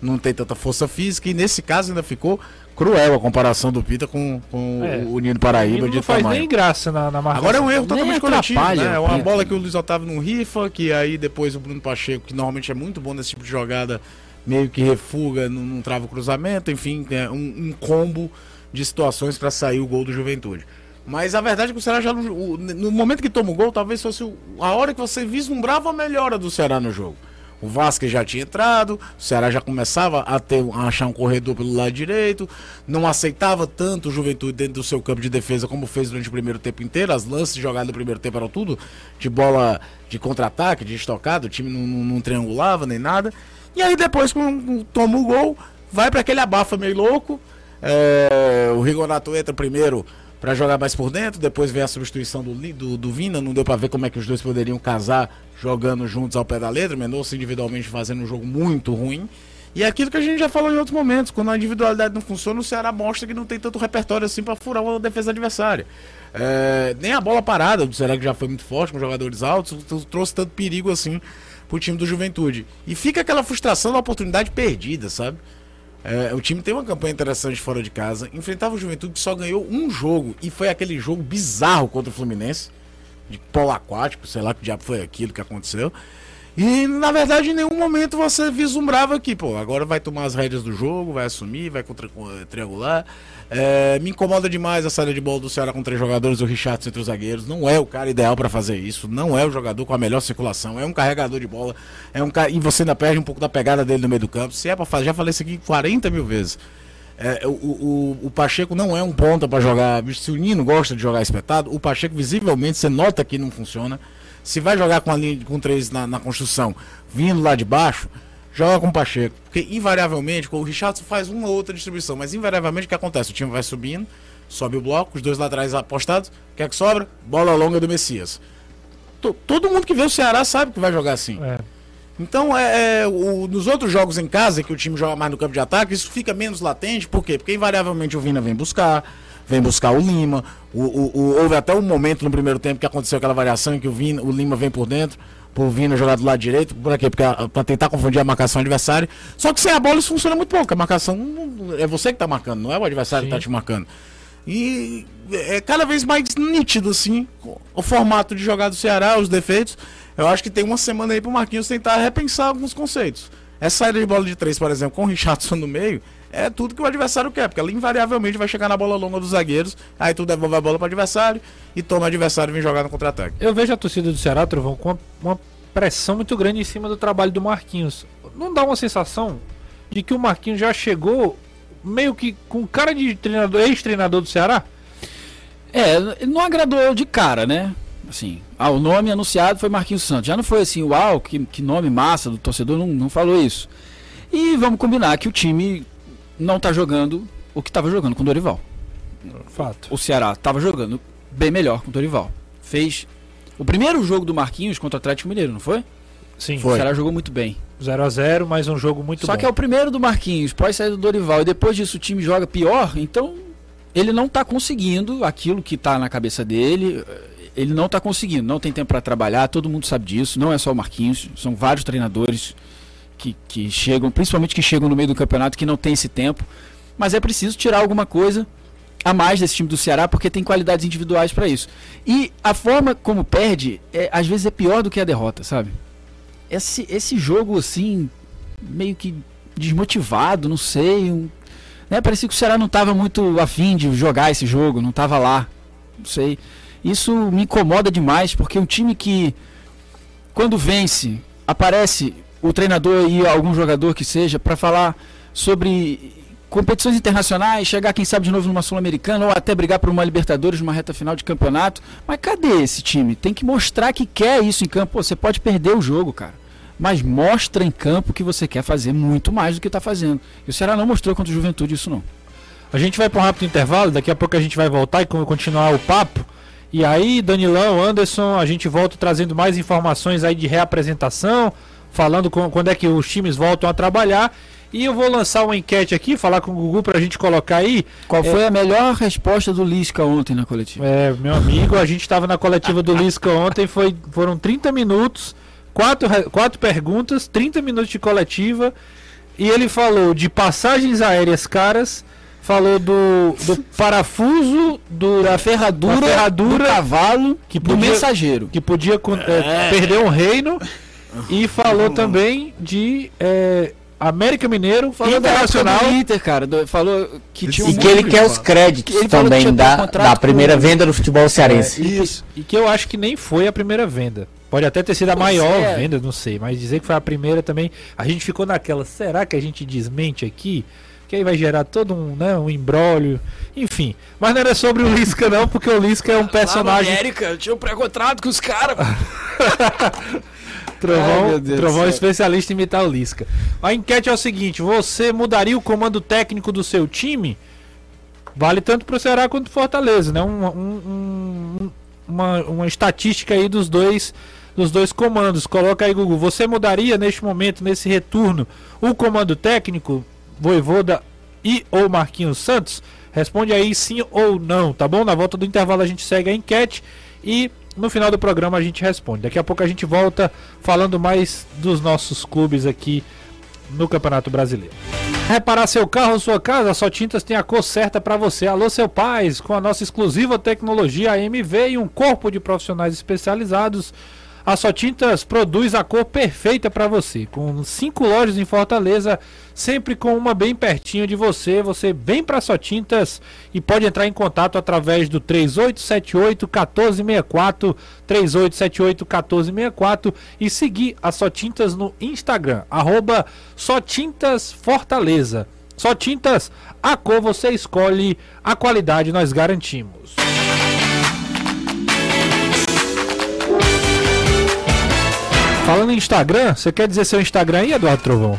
Speaker 6: não tem tanta força física, e nesse caso ainda ficou cruel a comparação do Pita com, com é. o Nino Paraíba
Speaker 1: de não faz nem graça na, na
Speaker 6: marcação. Agora é um erro totalmente coletivo, né? É uma bola que o Luiz Otávio não rifa, que aí depois o Bruno Pacheco, que normalmente é muito bom nesse tipo de jogada, meio que refuga, não, não trava o cruzamento, enfim, é um, um combo de situações para sair o gol do Juventude. Mas a verdade é que o Ceará já no momento que toma o gol, talvez fosse a hora que você vislumbrava a melhora do Ceará no jogo. O Vasco já tinha entrado, o Ceará já começava a, ter, a achar um corredor pelo lado direito, não aceitava tanto o Juventude dentro do seu campo de defesa como fez durante o primeiro tempo inteiro. As lances jogadas no primeiro tempo eram tudo de bola de contra-ataque, de estocado, o time não, não, não, triangulava nem nada. E aí depois, quando toma o gol, vai para aquele abafa meio louco. É, o Rigonato entra primeiro para jogar mais por dentro. Depois vem a substituição do, do, do Vina. Não deu para ver como é que os dois poderiam casar jogando juntos ao pé da letra. Mendonça individualmente fazendo um jogo muito ruim. E é aquilo que a gente já falou em outros momentos, quando a individualidade não funciona, o Ceará mostra que não tem tanto repertório assim para furar uma defesa adversária. É, nem a bola parada do Ceará, que já foi muito forte, com jogadores altos, trouxe tanto perigo assim pro time do Juventude. E fica aquela frustração da oportunidade perdida, sabe? É, o time tem uma campanha interessante fora de casa. Enfrentava o Juventude que só ganhou um jogo. E foi aquele jogo bizarro contra o Fluminense. De polo aquático, sei lá que diabo foi aquilo que aconteceu. E na verdade em nenhum momento você vislumbrava que, pô, agora vai tomar as rédeas do jogo, vai assumir, vai contra, triangular. É, me incomoda demais a saída de bola do Ceará com três jogadores, o Richard entre os zagueiros. Não é o cara ideal para fazer isso. Não é o jogador com a melhor circulação. É um carregador de bola. É um ca... E você ainda perde um pouco da pegada dele no meio do campo. Se é para fazer, já falei isso aqui 40 mil vezes. É, o, o, o, Pacheco não é um ponta para jogar. Se o Nino gosta de jogar espetado, o Pacheco visivelmente você nota que não funciona. Se vai jogar com a linha com três na, na construção, vindo lá de baixo, joga com o Pacheco. Porque invariavelmente, o Richardson faz uma ou outra distribuição, mas invariavelmente o que acontece? O time vai subindo, sobe o bloco, os dois laterais apostados, o que é que sobra? Bola longa do Messias. T todo mundo que vê o Ceará sabe que vai jogar assim. É. Então, é, é o, nos outros jogos em casa, que o time joga mais no campo de ataque, isso fica menos latente, por quê? Porque invariavelmente o Vina vem buscar, vem buscar o Lima. O, o, houve até um momento no primeiro tempo que aconteceu aquela variação em que o, Vina, o Lima vem por dentro, por Vina jogar do lado direito, por quê? Porque, pra tentar confundir a marcação adversário. Só que sem a bola isso funciona muito pouco. A marcação é você que tá marcando, não é o adversário que tá te marcando. E é cada vez mais nítido, assim, o formato de jogar do Ceará, os defeitos. Eu acho que tem uma semana aí pro Marquinhos tentar repensar alguns conceitos. Essa saída de bola de três, por exemplo, com o Richardson no meio, é tudo que o adversário quer, porque ela invariavelmente vai chegar na bola longa dos zagueiros, aí tu devolve a bola pro adversário e toma o adversário e vem jogar no contra-ataque.
Speaker 1: Eu vejo a torcida do Ceará, Trovão, com uma, uma pressão muito grande em cima do trabalho do Marquinhos. Não dá uma sensação de que o Marquinhos já chegou meio que com cara de treinador, ex-treinador do Ceará?
Speaker 7: É, não agradou de cara, né? Assim, ah, o nome anunciado foi Marquinhos Santos. Já não foi assim, uau, que, que nome massa do torcedor, não, não falou isso. E vamos combinar que o time não tá jogando o que estava jogando com o Dorival.
Speaker 1: Fato.
Speaker 7: O Ceará estava jogando bem melhor com o Dorival. Fez o primeiro jogo do Marquinhos contra o Atlético Mineiro, não foi?
Speaker 1: Sim,
Speaker 7: O Ceará jogou muito bem.
Speaker 1: 0 a 0 mas um jogo muito
Speaker 7: Só
Speaker 1: bom.
Speaker 7: que é o primeiro do Marquinhos, pode sair do Dorival e depois disso o time joga pior, então ele não tá conseguindo aquilo que tá na cabeça dele. Ele não tá conseguindo, não tem tempo para trabalhar, todo mundo sabe disso, não é só o Marquinhos, são vários treinadores que, que chegam, principalmente que chegam no meio do campeonato que não tem esse tempo, mas é preciso tirar alguma coisa a mais desse time do Ceará porque tem qualidades individuais para isso. E a forma como perde, é, às vezes é pior do que a derrota, sabe? Esse, esse jogo assim, meio que desmotivado, não sei. Um, né? Parecia que o Ceará não estava muito afim de jogar esse jogo, não estava lá. Não sei. Isso me incomoda demais, porque um time que, quando vence, aparece o treinador e algum jogador que seja para falar sobre competições internacionais, chegar quem sabe de novo numa Sul-Americana ou até brigar por uma Libertadores numa reta final de campeonato. Mas cadê esse time? Tem que mostrar que quer isso em campo. Pô, você pode perder o jogo, cara. Mas mostra em campo que você quer fazer muito mais do que está fazendo. E o Ceará não mostrou contra o Juventude isso não.
Speaker 1: A gente vai para um rápido intervalo, daqui a pouco a gente vai voltar e con- continuar o papo. E aí, Danilão, Anderson, a gente volta trazendo mais informações aí de reapresentação, falando com- quando é que os times voltam a trabalhar. E eu vou lançar uma enquete aqui, falar com o Gugu pra gente colocar aí.
Speaker 7: Qual
Speaker 1: É.
Speaker 7: foi a melhor resposta do Lisca ontem na coletiva?
Speaker 1: É, meu amigo, a gente estava na coletiva do Lisca ontem, foi, foram 30 minutos, quatro, quatro perguntas, 30 minutos de coletiva, e ele falou de passagens aéreas caras, falou do, do parafuso, do,
Speaker 7: Da ferradura,
Speaker 1: Da ferradura
Speaker 7: do cavalo,
Speaker 1: que
Speaker 7: do
Speaker 1: podia-
Speaker 7: mensageiro.
Speaker 1: que podia con- é, perder um reino, e falou também de é, América Mineiro,
Speaker 7: Falou
Speaker 1: Internacional.
Speaker 7: do Inter, cara. do- falou que tinha um
Speaker 5: E que ele quer os créditos
Speaker 7: que
Speaker 5: também da, da primeira
Speaker 7: com-
Speaker 5: venda do futebol cearense.
Speaker 1: Isso. E que eu acho que nem foi a primeira venda. Pode até ter sido a maior
Speaker 7: é.
Speaker 1: venda, não sei. Mas dizer que foi a primeira também. A gente ficou naquela. Será que a gente desmente aqui? Que aí vai gerar todo um, né, um embrólio. Enfim. Mas não era sobre o Lisca, não, porque o Lisca é um personagem.
Speaker 7: América, tinha um pré-contrato com os caras. [laughs] Ai,
Speaker 1: Trovão,
Speaker 7: meu Deus
Speaker 1: Trovão é especialista em imitar o Lisca. A enquete é o seguinte: você mudaria o comando técnico do seu time? Vale tanto pro Ceará quanto pro Fortaleza, né? Um- um- um- uma, uma estatística aí dos dois dos dois comandos. Coloca aí, Gugu. Você mudaria neste momento, nesse retorno, o comando técnico, Voivoda e ou Marquinhos Santos? Responde aí sim ou não, tá bom? Na volta do intervalo a gente segue a enquete e no final do programa a gente responde. Daqui a pouco a gente volta falando mais dos nossos clubes aqui no Campeonato Brasileiro. Reparar seu carro ou sua casa, Só Tintas tem a cor certa para você. Alô, seu pais, com a nossa exclusiva tecnologia AMV e um corpo de profissionais especializados. A Só Tintas produz a cor perfeita para você. Com cinco lojas em Fortaleza, sempre com uma bem pertinho de você. Você vem para Só Tintas e pode entrar em contato através do 3878 1464, 3878 1464 e seguir a Só Tintas no Instagram, arroba Só Tintas Fortaleza. Só Tintas, a cor você escolhe, a qualidade nós garantimos. Falando em Instagram, você quer dizer seu Instagram aí, Eduardo Trovão?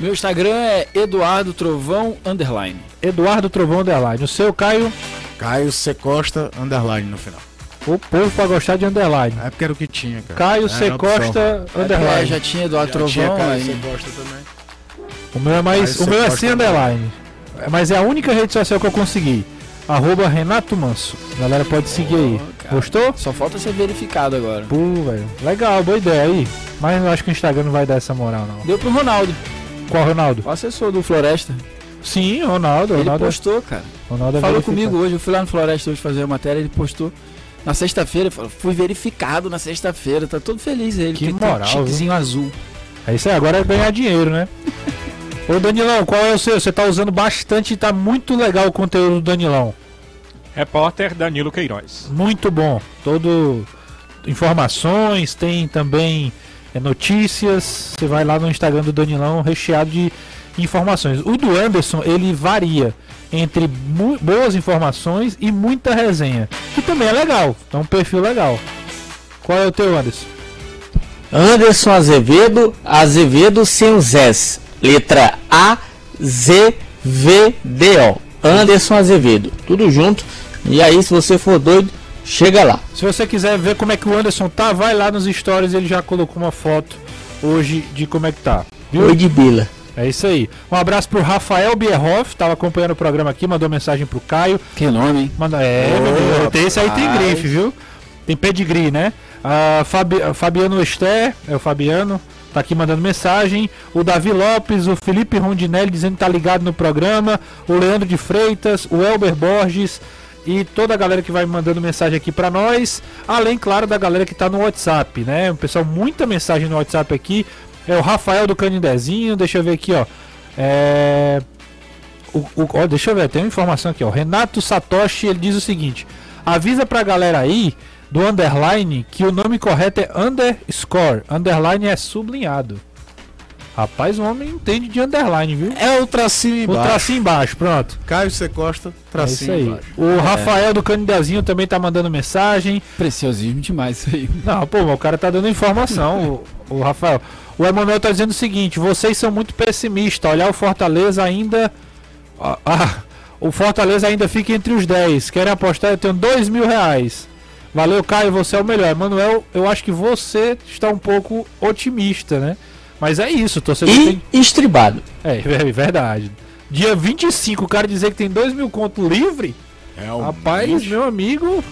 Speaker 7: Meu Instagram é Eduardo Trovão Underline.
Speaker 1: Eduardo Trovão Underline. O seu, Caio,
Speaker 6: Caio C. Costa, underline no final.
Speaker 1: o povo pra gostar de underline.
Speaker 6: É porque era o que tinha, cara.
Speaker 1: Caio
Speaker 6: Era
Speaker 1: C.
Speaker 6: a opção.
Speaker 1: Costa
Speaker 7: É,
Speaker 1: Underline.
Speaker 7: já tinha Eduardo
Speaker 6: Já tinha
Speaker 7: Trovão
Speaker 6: Caio C.
Speaker 7: aí.
Speaker 6: Costa também.
Speaker 1: O meu é mais.
Speaker 6: Caio
Speaker 1: o meu
Speaker 6: C.
Speaker 1: é
Speaker 6: Costa
Speaker 1: sem underline. É, Mas é a única rede social que eu consegui. Arroba Renato Manso. A galera pode seguir aí. Gostou?
Speaker 7: Só falta ser verificado agora.
Speaker 1: Pô, velho. Legal, boa ideia aí. Mas eu acho que o Instagram não vai dar essa moral, não.
Speaker 7: Deu pro Ronaldo,
Speaker 1: Qual Ronaldo?
Speaker 7: o assessor do Floresta.
Speaker 1: Sim, Ronaldo.
Speaker 7: Ele
Speaker 1: Ronaldo,
Speaker 7: postou, cara.
Speaker 1: Ronaldo é
Speaker 7: Falou
Speaker 1: verificado.
Speaker 7: comigo hoje, eu fui lá no Floresta hoje fazer a matéria, ele postou. Na sexta-feira, fui verificado na sexta-feira, tá todo feliz ele.
Speaker 1: Que
Speaker 7: porque tem um
Speaker 1: moral,
Speaker 7: azul.
Speaker 1: É isso aí, agora é ganhar dinheiro, né? [laughs] Ô Danilão, qual é o seu? Você tá usando bastante, tá muito legal o conteúdo do Danilão.
Speaker 3: Repórter Danilo Queiroz.
Speaker 1: Muito bom. Todo informações, tem também é, notícias. Você vai lá no Instagram do Danilão recheado de informações. O do Anderson, ele varia entre boas informações e muita resenha, que também é legal. É um perfil legal. Qual é o teu, Anderson?
Speaker 5: Anderson Azevedo, Azevedo sem os S. Letra A, Z, V, D, O. Anderson Azevedo. Tudo junto. E aí, se você for doido, chega lá.
Speaker 1: Se você quiser ver como é que o Anderson tá, vai lá nos stories, ele já colocou uma foto hoje de como é que tá. Viu?
Speaker 5: Oi de Bila.
Speaker 1: É isso aí. Um abraço pro Rafael Bierhoff, tava acompanhando o programa aqui, mandou mensagem pro Caio.
Speaker 7: Que nome, hein?
Speaker 1: Manda, é,
Speaker 7: Ô,
Speaker 1: meu tem, esse aí tem grife, viu? Tem pedigree, né? Ah, Fabi, Fabiano Ester, é o Fabiano, tá aqui mandando mensagem. O Davi Lopes, o Felipe Rondinelli dizendo que tá ligado no programa. O Leandro de Freitas, o Elber Borges e toda a galera que vai mandando mensagem aqui pra nós. Além, claro, da galera que tá no WhatsApp, né? O pessoal, muita mensagem no WhatsApp aqui. É o Rafael do Canindezinho, deixa eu ver aqui, ó. É. O, o- ó, deixa eu ver, tem uma informação aqui, ó. Renato Satoshi, ele diz o seguinte: avisa pra galera aí do underline que o nome correto é underscore. Underline é sublinhado. Rapaz, o homem entende de underline, viu?
Speaker 6: É o tracinho
Speaker 1: O
Speaker 6: embaixo.
Speaker 1: tracinho embaixo, pronto.
Speaker 6: Caio C. Costa,
Speaker 1: É isso
Speaker 6: tracinho
Speaker 1: aí.
Speaker 6: embaixo.
Speaker 1: O Rafael do Canidezinho também tá mandando mensagem.
Speaker 7: Preciosismo demais isso aí.
Speaker 1: Não, pô, mas o cara tá dando informação, o, o Rafael. O Emanuel tá dizendo o seguinte: vocês são muito pessimistas. Olhar o Fortaleza ainda. Ah, ah, o Fortaleza ainda fica entre os 10. Querem apostar? Eu tenho 2 mil reais. Valeu, Caio, você é o melhor. Emanuel, eu acho que você está um pouco otimista, né? Mas é isso, torcedor.
Speaker 5: E
Speaker 1: Tem...
Speaker 5: estribado.
Speaker 1: É, é verdade. Dia 25, o cara dizer que tem 2 mil conto livre.
Speaker 6: É o
Speaker 1: Rapaz,
Speaker 6: bicho.
Speaker 1: meu amigo,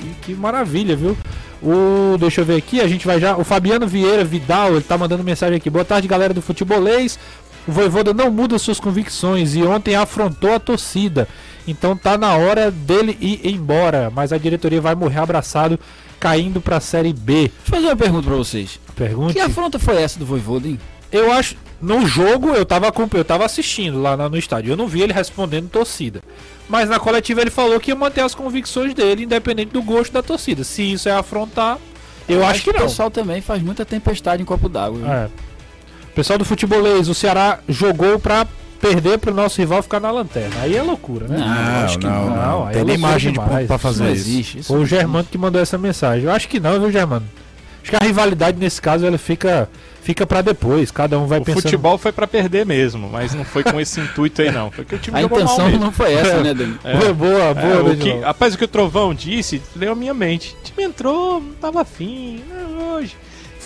Speaker 1: que, que maravilha, viu? O, deixa eu ver aqui, a gente vai já. O Fabiano Vieira Vidal, ele tá mandando mensagem aqui. Boa tarde, galera do Futebolês. O Voivoda não muda suas convicções e ontem afrontou a torcida. Então tá na hora dele ir embora. Mas a diretoria vai morrer abraçado, caindo pra Série B.
Speaker 7: Deixa eu fazer uma pergunta pra vocês.
Speaker 1: Pergunte.
Speaker 7: Que afronta foi essa do Voivoda, hein?
Speaker 1: Eu acho. No jogo eu tava, eu tava assistindo lá no estádio. Eu não vi ele respondendo torcida. Mas na coletiva ele falou que ia manter as convicções dele, independente do gosto da torcida. Se isso é afrontar, eu acho que
Speaker 7: o
Speaker 1: não.
Speaker 7: pessoal também faz muita tempestade em copo d'água.
Speaker 1: É. Pessoal do futebolês, o Ceará jogou pra perder pro nosso rival ficar na lanterna. Aí é loucura, né?
Speaker 7: Não,
Speaker 6: Não,
Speaker 7: acho que
Speaker 6: não,
Speaker 7: não.
Speaker 6: não.
Speaker 1: aí
Speaker 6: Tem
Speaker 1: é
Speaker 6: nem margem de
Speaker 1: demais.
Speaker 6: ponto pra fazer
Speaker 7: não
Speaker 6: isso.
Speaker 7: existe. Isso
Speaker 1: Foi o Germano que mandou essa mensagem. Eu acho que não, viu, Germano? Acho que a rivalidade nesse caso ela fica, fica para depois. Cada um vai
Speaker 3: O
Speaker 1: pensando.
Speaker 3: futebol foi pra perder mesmo, mas não foi com esse intuito aí não. Foi que o time
Speaker 7: A intenção não foi essa, né, Dani?
Speaker 1: Boa, boa, boa.
Speaker 3: É, o que,
Speaker 1: Danilão.
Speaker 3: rapaz, o que o Trovão disse leu a minha mente. O time entrou, não tava afim, hoje.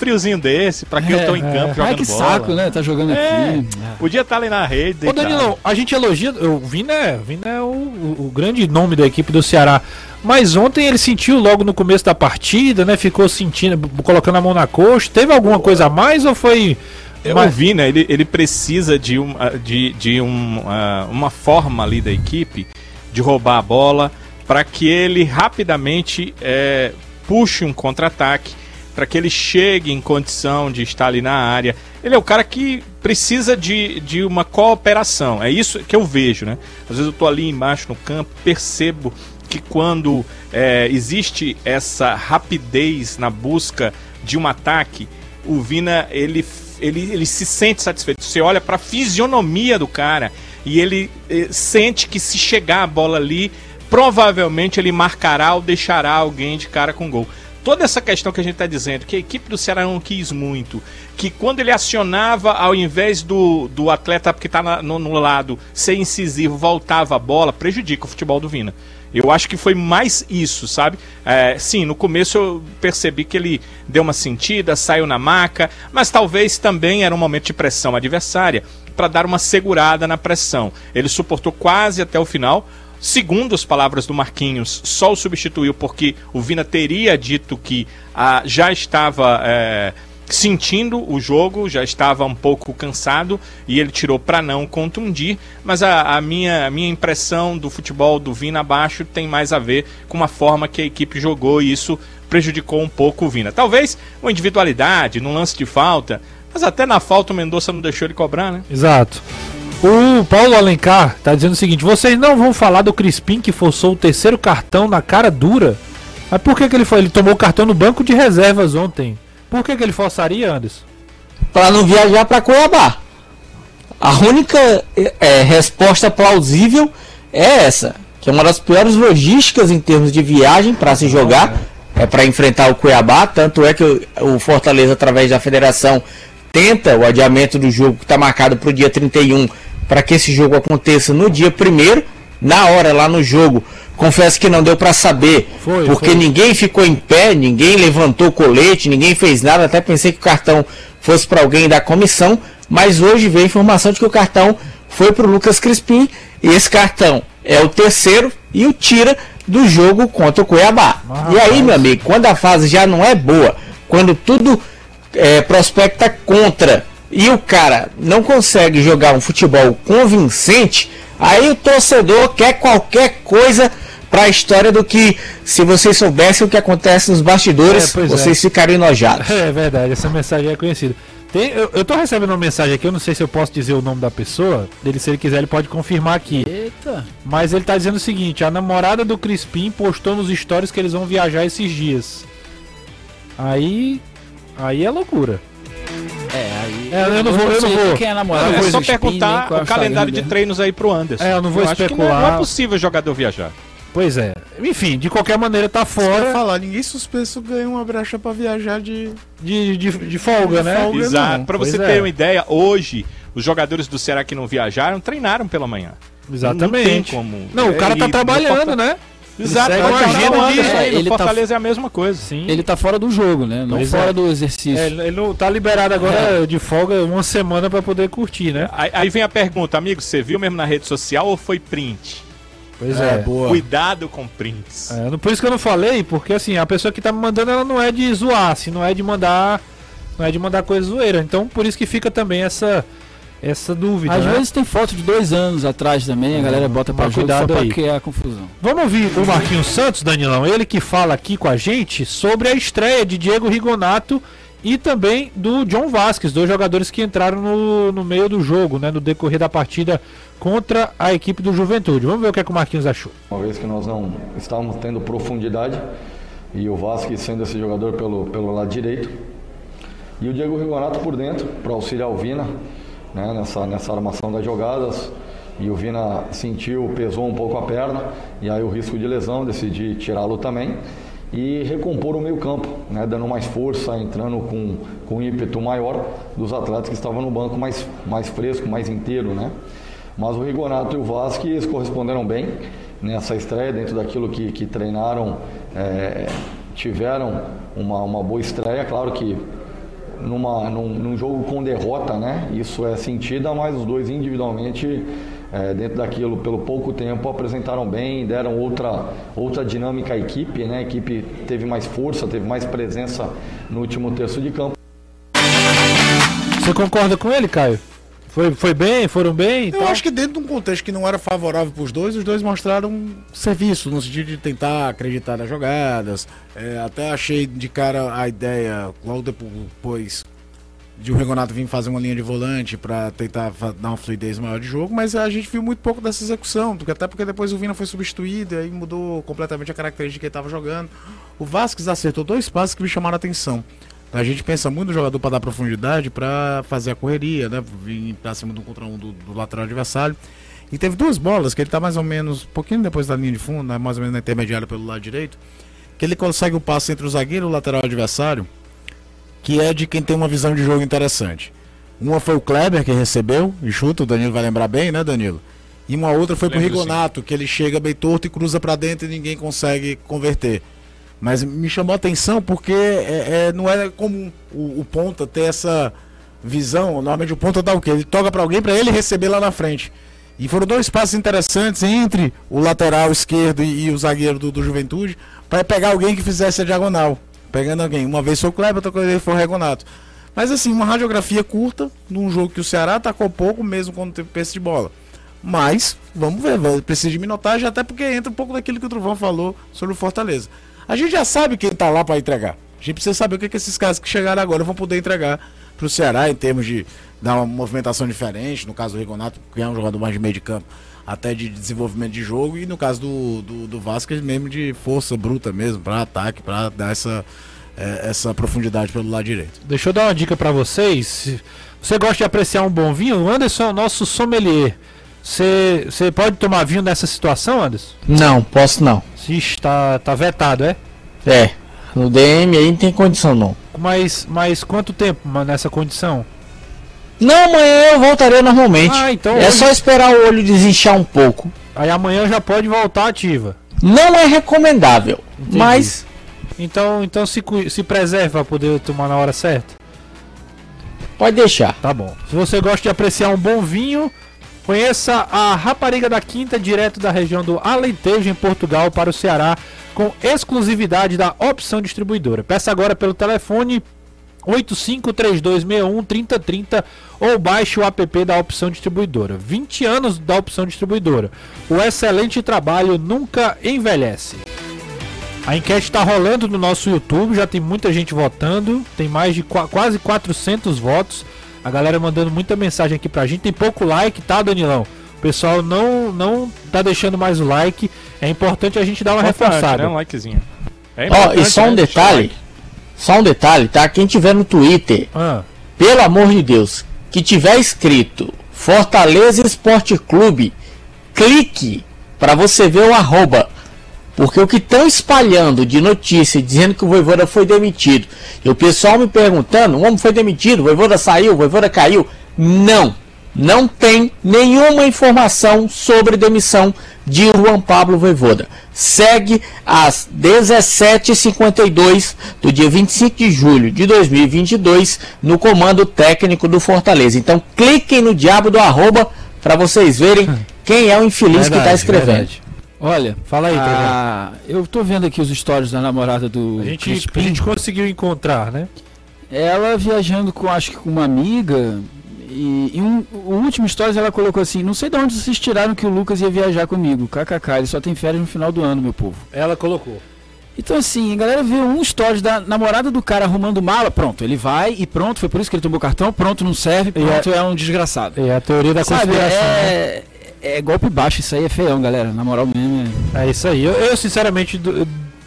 Speaker 3: Friozinho desse, pra que eu tô em
Speaker 1: É,
Speaker 3: campo
Speaker 1: é.
Speaker 3: jogando
Speaker 7: Ai, que
Speaker 3: bola.
Speaker 7: saco, né? Tá jogando
Speaker 3: É.
Speaker 7: aqui.
Speaker 3: Podia estar ali na rede.
Speaker 1: Ô
Speaker 3: deitado.
Speaker 1: Danilão, a gente elogia. O Vina é, Vina é o, o- o grande nome da equipe do Ceará. Mas ontem ele sentiu logo no começo da partida, né? Ficou sentindo, colocando a mão na coxa. Teve alguma coisa a mais ou foi.
Speaker 3: Eu
Speaker 1: mais-
Speaker 3: vi, né? Ele, ele precisa de, um, ah, de, de um, ah, uma forma ali da equipe de roubar a bola para que ele rapidamente eh, puxe um contra-ataque, para que ele chegue em condição de estar ali na área. Ele é o cara que precisa de, de uma cooperação. É isso que eu vejo, né? Às vezes eu tô ali embaixo no campo, percebo que quando eh, existe essa rapidez na busca de um ataque, o Vina ele, ele, ele se sente satisfeito. Você olha para a fisionomia do cara e ele eh, sente que se chegar a bola ali, provavelmente ele marcará ou deixará alguém de cara com gol. Toda essa questão que a gente está dizendo, que a equipe do Ceará não quis muito, que quando ele acionava, ao invés do, do atleta que está no, no lado ser incisivo, voltava a bola, prejudica o futebol do Vina. Eu acho que foi mais isso, sabe? É, sim, no começo eu percebi que ele deu uma sentida, saiu na maca, mas talvez também era um momento de pressão adversária para dar uma segurada na pressão. Ele suportou quase até o final. Segundo as palavras do Marquinhos, só o substituiu porque o Vina teria dito que ah, já estava é, sentindo o jogo, já estava um pouco cansado e ele tirou para não contundir. Mas a, a, minha, a minha impressão do futebol do Vina abaixo tem mais a ver com a forma que a equipe jogou e isso prejudicou um pouco o Vina. Talvez uma individualidade, num lance de falta, mas até na falta o Mendonça não deixou ele cobrar, né?
Speaker 1: Exato. O Paulo Alencar tá dizendo o seguinte: vocês não vão falar do Crispim que forçou o terceiro cartão na cara dura? Mas por que, que ele foi? Ele tomou o cartão no banco de reservas ontem. Por que, que ele forçaria, Anderson?
Speaker 5: Para não viajar para Cuiabá. A única é, resposta plausível é essa, que é uma das piores logísticas em termos de viagem para se jogar, é para enfrentar o Cuiabá, tanto é que o, Fortaleza através da federação tenta o adiamento do jogo que está marcado para o dia 31 para que esse jogo aconteça no dia primeiro, na hora lá no jogo. Confesso que não deu para saber, foi, porque foi. ninguém ficou em pé, ninguém levantou colete, ninguém fez nada. Até pensei que o cartão fosse para alguém da comissão, mas hoje veio a informação de que o cartão foi para o Lucas Crispim e esse cartão é o terceiro e o tira do jogo contra o Cuiabá. E aí, meu amigo, quando a fase já não é boa, quando tudo é, prospecta contra e o cara não consegue jogar um futebol convincente, aí o torcedor quer qualquer coisa para a história do que se vocês soubessem o que acontece nos bastidores, é, vocês é. ficariam enojados. [laughs]
Speaker 1: É verdade, essa mensagem é conhecida. Tem, eu, eu tô recebendo uma mensagem aqui, eu não sei se eu posso dizer o nome da pessoa. Dele, se ele quiser, ele pode confirmar aqui. Eita. Mas ele tá dizendo o seguinte: a namorada do Crispim postou nos stories que eles vão viajar esses dias. Aí. Aí é loucura.
Speaker 3: É, aí. É, eu, não vou, eu não vou. Quem é namorado, é só perguntar o calendário de treinos aí pro Anderson.
Speaker 1: É, eu não vou eu especular.
Speaker 3: Não é, não é possível jogador viajar.
Speaker 1: Pois é. Enfim, de qualquer maneira tá fora.
Speaker 6: falar, ninguém suspenso ganha uma brecha para viajar de...
Speaker 1: De, de, de folga, de né? Folga,
Speaker 3: Exato. Para você pois ter é. uma ideia, hoje os jogadores do Ceará que não viajaram treinaram pela manhã.
Speaker 1: Exatamente.
Speaker 3: Não, como...
Speaker 1: não o cara tá trabalhando, né?
Speaker 3: Exato, ele,
Speaker 1: agenda de...
Speaker 3: é, ele Fortaleza tá... é a mesma coisa.
Speaker 7: Sim. Ele tá fora do jogo, né? Não pois fora é. do exercício. É,
Speaker 1: ele não tá liberado agora é. de folga uma semana para poder curtir, né?
Speaker 3: Aí, aí, vem a pergunta, amigo, você viu mesmo na rede social ou foi print?
Speaker 1: Pois é, é.
Speaker 3: boa. Cuidado com prints.
Speaker 1: É, por isso que eu não falei, porque assim, a pessoa que tá me mandando ela não é de zoar, assim, não é de mandar, não é de mandar coisa zoeira. Então, por isso que fica também essa essa dúvida.
Speaker 7: Às
Speaker 1: né?
Speaker 7: vezes tem foto de dois anos atrás também, a galera bota para cuidado
Speaker 1: aí.
Speaker 7: que é a confusão.
Speaker 1: Vamos ouvir o Marquinhos Santos, Danilão, ele que fala aqui com a gente sobre a estreia de Diego Rigonato e também do John Vasquez, dois jogadores que entraram no, no meio do jogo, né, no decorrer da partida contra a equipe do Juventude. Vamos ver o que, é que o Marquinhos achou.
Speaker 8: Uma vez que nós não estávamos tendo profundidade e o Vasquez sendo esse jogador pelo, pelo lado direito e o Diego Rigonato por dentro para auxiliar o Vina né, nessa, nessa armação das jogadas. E o Vina sentiu, pesou um pouco a perna, e aí o risco de lesão, decidi tirá-lo também. E recompor o meio-campo, né, dando mais força, entrando com, com ímpeto maior dos atletas que estavam no banco mais, mais fresco, mais inteiro. Né? Mas o Rigonato e o Vasquez corresponderam bem nessa estreia, dentro daquilo que, que treinaram, é, tiveram uma, uma boa estreia. Claro que numa, num, num, jogo com derrota, né? Isso é sentida, mas os dois individualmente, é, dentro daquilo, pelo pouco tempo, apresentaram bem, deram outra, outra dinâmica à equipe, né? A equipe teve mais força, teve mais presença no último terço de campo.
Speaker 1: Você concorda com ele, Caio? Foi, foi bem, foram bem?
Speaker 6: Eu acho que dentro de um contexto que não era favorável para os dois, os dois mostraram serviço no sentido de tentar acreditar nas jogadas. É, até achei de cara a ideia, logo depois de o Regonato vir fazer uma linha de volante para tentar dar uma fluidez maior de jogo, mas a gente viu muito pouco dessa execução, até porque depois o Vina foi substituído e aí mudou completamente a característica que ele estava jogando. O Vasquez acertou dois passos que me chamaram a atenção. A gente pensa muito no jogador para dar profundidade, para fazer a correria, né? Vir pra cima do contra um do, do, lateral adversário. E teve duas bolas que ele tá mais ou menos, um pouquinho depois da linha de fundo, né? mais ou menos na intermediária pelo lado direito, que ele consegue o passe entre o zagueiro e o lateral adversário, que é de quem tem uma visão de jogo interessante. Uma foi o Kleber que recebeu e chuta, o Danilo vai lembrar bem, né, Danilo? E uma outra foi Lembro pro Rigonato, sim. que ele chega bem torto e cruza para dentro e ninguém consegue converter. Mas me chamou a atenção porque é, é não é comum o, o, ponta ter essa visão. Normalmente o ponta dá o quê? Ele toca para alguém para ele receber lá na frente. E foram dois passos interessantes entre o lateral esquerdo e, e o zagueiro do, do Juventude para pegar alguém que fizesse a diagonal. Pegando alguém. Uma vez foi o Kleber, outra vez foi o Regonato. Mas assim, uma radiografia curta num jogo que o Ceará atacou pouco, mesmo quando teve peça de bola. Mas, vamos ver, precisa de minutagem, até porque entra um pouco daquilo que o Trovão falou sobre o Fortaleza. A gente já sabe quem tá lá para entregar. A gente precisa saber o que, que esses caras que chegaram agora vão poder entregar pro Ceará em termos de dar uma movimentação diferente. No caso do Rigonato, que é um jogador mais de meio de campo, até de desenvolvimento de jogo. E no caso do, do, do Vasco, mesmo de força bruta mesmo, para ataque, para dar essa, eh, essa profundidade pelo lado direito.
Speaker 1: Deixa eu dar uma dica pra vocês. Você gosta de apreciar um bom vinho? O Anderson é o nosso sommelier. Você você pode tomar vinho nessa situação, Anderson?
Speaker 5: Não, posso não.
Speaker 1: Ixi, tá, tá vetado, é?
Speaker 5: É, no DM aí não tem condição não.
Speaker 1: Mas, mas quanto tempo nessa condição?
Speaker 5: Não, amanhã eu voltarei normalmente.
Speaker 1: Ah, então
Speaker 5: é
Speaker 1: hoje-
Speaker 5: só esperar o olho desinchar um pouco.
Speaker 1: Aí amanhã já pode voltar ativa.
Speaker 5: Não é recomendável,
Speaker 1: Entendi.
Speaker 5: mas
Speaker 1: Então, então se, se preserve pra poder tomar na hora certa.
Speaker 5: pode deixar.
Speaker 1: Tá bom. Se você gosta de apreciar um bom vinho, conheça a Rapariga da Quinta, direto da região do Alentejo, em Portugal, para o Ceará, com exclusividade da opção distribuidora. Peça agora pelo telefone 8532613030 ou baixe o app da opção distribuidora. 20 anos da opção distribuidora. O excelente trabalho nunca envelhece. A enquete está rolando no nosso YouTube, já tem muita gente votando, tem mais de qua- quase 400 votos. A galera mandando muita mensagem aqui pra gente, tem pouco like, tá, Danilão? O pessoal não não tá deixando mais o like. É importante a gente dar uma
Speaker 3: Importante,
Speaker 1: reforçada.
Speaker 3: né? Um likezinho. É
Speaker 5: Ó, e só um
Speaker 3: né?
Speaker 5: detalhe, só um detalhe, tá? Quem tiver no Twitter,
Speaker 1: Ah,
Speaker 5: pelo amor de Deus, que tiver escrito Fortaleza Esporte Clube, clique para você ver o arroba. Porque o que estão espalhando de notícia dizendo que o Voivoda foi demitido, e o pessoal me perguntando, o homem foi demitido, o Voivoda saiu, o Voivoda caiu. Não, não tem nenhuma informação sobre demissão de Juan Pablo Voivoda. Segue às 17h52 do dia 25 de julho de 2022 no comando técnico do Fortaleza. Então cliquem no diabo do arroba para vocês verem quem é o infeliz que está
Speaker 1: verdade,
Speaker 5: escrevendo.
Speaker 1: verdade.
Speaker 7: Olha,
Speaker 1: Fala aí, Pedro.
Speaker 7: a... eu tô vendo aqui os stories da namorada do
Speaker 1: A gente, a
Speaker 7: Crispim.
Speaker 1: gente conseguiu encontrar, né?
Speaker 7: Ela viajando com, acho que com uma amiga. E, e um, o último stories ela colocou assim: Não sei de onde vocês tiraram que o Lucas ia viajar comigo. KKK, ele só tem férias no final do ano, meu povo.
Speaker 1: Ela colocou.
Speaker 7: Então, assim, a galera vê um stories da namorada do cara arrumando mala. Pronto, ele vai e pronto, foi por isso que ele tomou cartão. Pronto, não serve. Pronto, é, um desgraçado.
Speaker 1: É a teoria da
Speaker 7: Sabe,
Speaker 1: conspiração. né?
Speaker 7: É, é golpe baixo, isso aí é feião, galera. Na moral mesmo. É...
Speaker 1: É isso aí. Eu, eu, sinceramente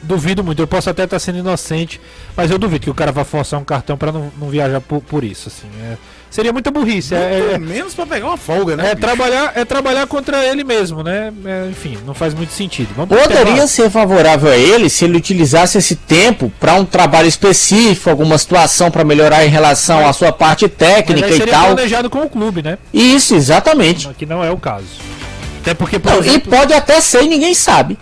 Speaker 1: duvido muito. Eu posso até estar sendo inocente, mas eu duvido que o cara vá forçar um cartão pra não, não viajar por, por isso. Assim, É- seria muita burrice. É, é-
Speaker 6: menos para pegar uma folga, né?
Speaker 1: é
Speaker 6: bicho?
Speaker 1: trabalhar, é trabalhar contra ele mesmo, né? É, enfim, não faz muito sentido. Vamos
Speaker 5: Poderia ser favorável a ele se ele utilizasse esse tempo para um trabalho específico, alguma situação para melhorar em relação à sua parte
Speaker 1: Mas
Speaker 5: técnica e
Speaker 1: seria
Speaker 5: tal.
Speaker 1: planejado com o clube, né?
Speaker 5: Isso, exatamente.
Speaker 1: Que não é o caso. Até porque, por
Speaker 5: Não, e
Speaker 1: exemplo,
Speaker 5: pode até ser e ninguém sabe.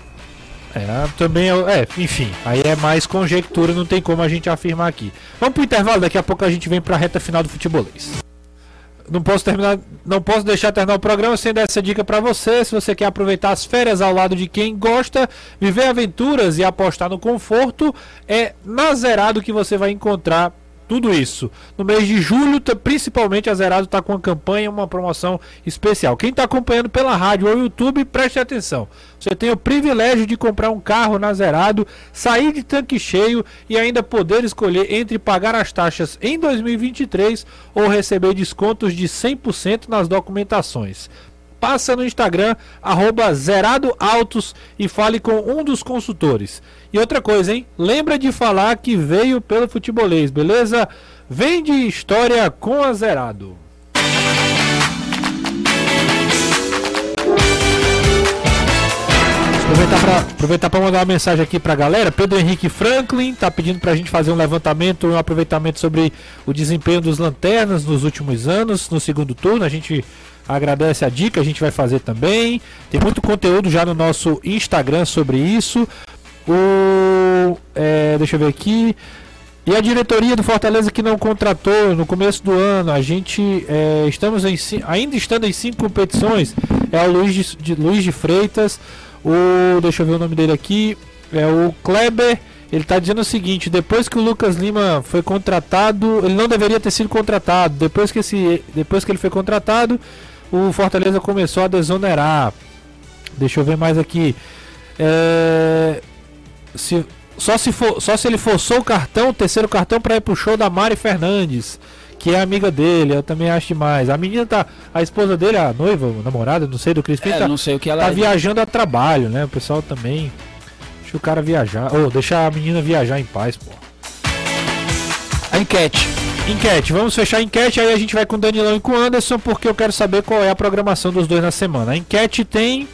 Speaker 1: É, também é, é, enfim, aí é mais conjectura, não tem como a gente afirmar aqui. Vamos pro intervalo, daqui a pouco a gente vem pra reta final do futebolês. Não posso terminar, não posso deixar terminar o programa sem dar essa dica pra você. Se você quer aproveitar as férias ao lado de quem gosta, viver aventuras e apostar no conforto, é na Zerado que você vai encontrar tudo isso. No mês de julho, principalmente a Zerado está com uma campanha, uma promoção especial. Quem está acompanhando pela rádio ou YouTube, preste atenção. Você tem o privilégio de comprar um carro na Zerado, sair de tanque cheio e ainda poder escolher entre pagar as taxas em 2023 ou receber descontos de 100% nas documentações passa no Instagram, arroba Zerado Autos e fale com um dos consultores. E outra coisa, hein? Lembra de falar que veio pelo futebolês, beleza? Vem de história com a Zerado. Aproveitar pra, aproveitar mandar uma mensagem aqui pra galera. Pedro Henrique Franklin tá pedindo pra gente fazer um levantamento, um aproveitamento sobre o desempenho dos lanternas nos últimos anos, no segundo turno. A gente agradece a dica, a gente vai fazer também. Tem muito conteúdo já no nosso Instagram sobre isso. O. é, deixa eu ver aqui. E a diretoria do Fortaleza que não contratou no começo do ano, a gente é, estamos em, ainda estando em cinco competições, é o Luiz de, de- Luiz de Freitas, o deixa eu ver o nome dele aqui, é o Kleber. Ele está dizendo o seguinte: depois que o Lucas Lima foi contratado, ele não deveria ter sido contratado. Depois que, esse, depois que ele foi contratado, o Fortaleza começou a desonerar. Deixa eu ver mais aqui. É, se, só, se for, só se ele forçou o cartão, o terceiro cartão, para ir pro show da Mari Fernandes, que é amiga dele. Eu também acho demais. A menina tá. A esposa dele, a noiva, a namorada, não sei do Crispim,
Speaker 7: É,
Speaker 1: tá,
Speaker 7: não sei o que ela
Speaker 1: tá
Speaker 7: é.
Speaker 1: viajando a trabalho, né? O pessoal também. Deixa o cara viajar. Ou deixa a menina viajar em paz, pô.
Speaker 7: A enquete.
Speaker 1: Enquete, vamos fechar a enquete, aí a gente vai com o Danilão e com o Anderson, porque eu quero saber qual é a programação dos dois na semana. A enquete tem.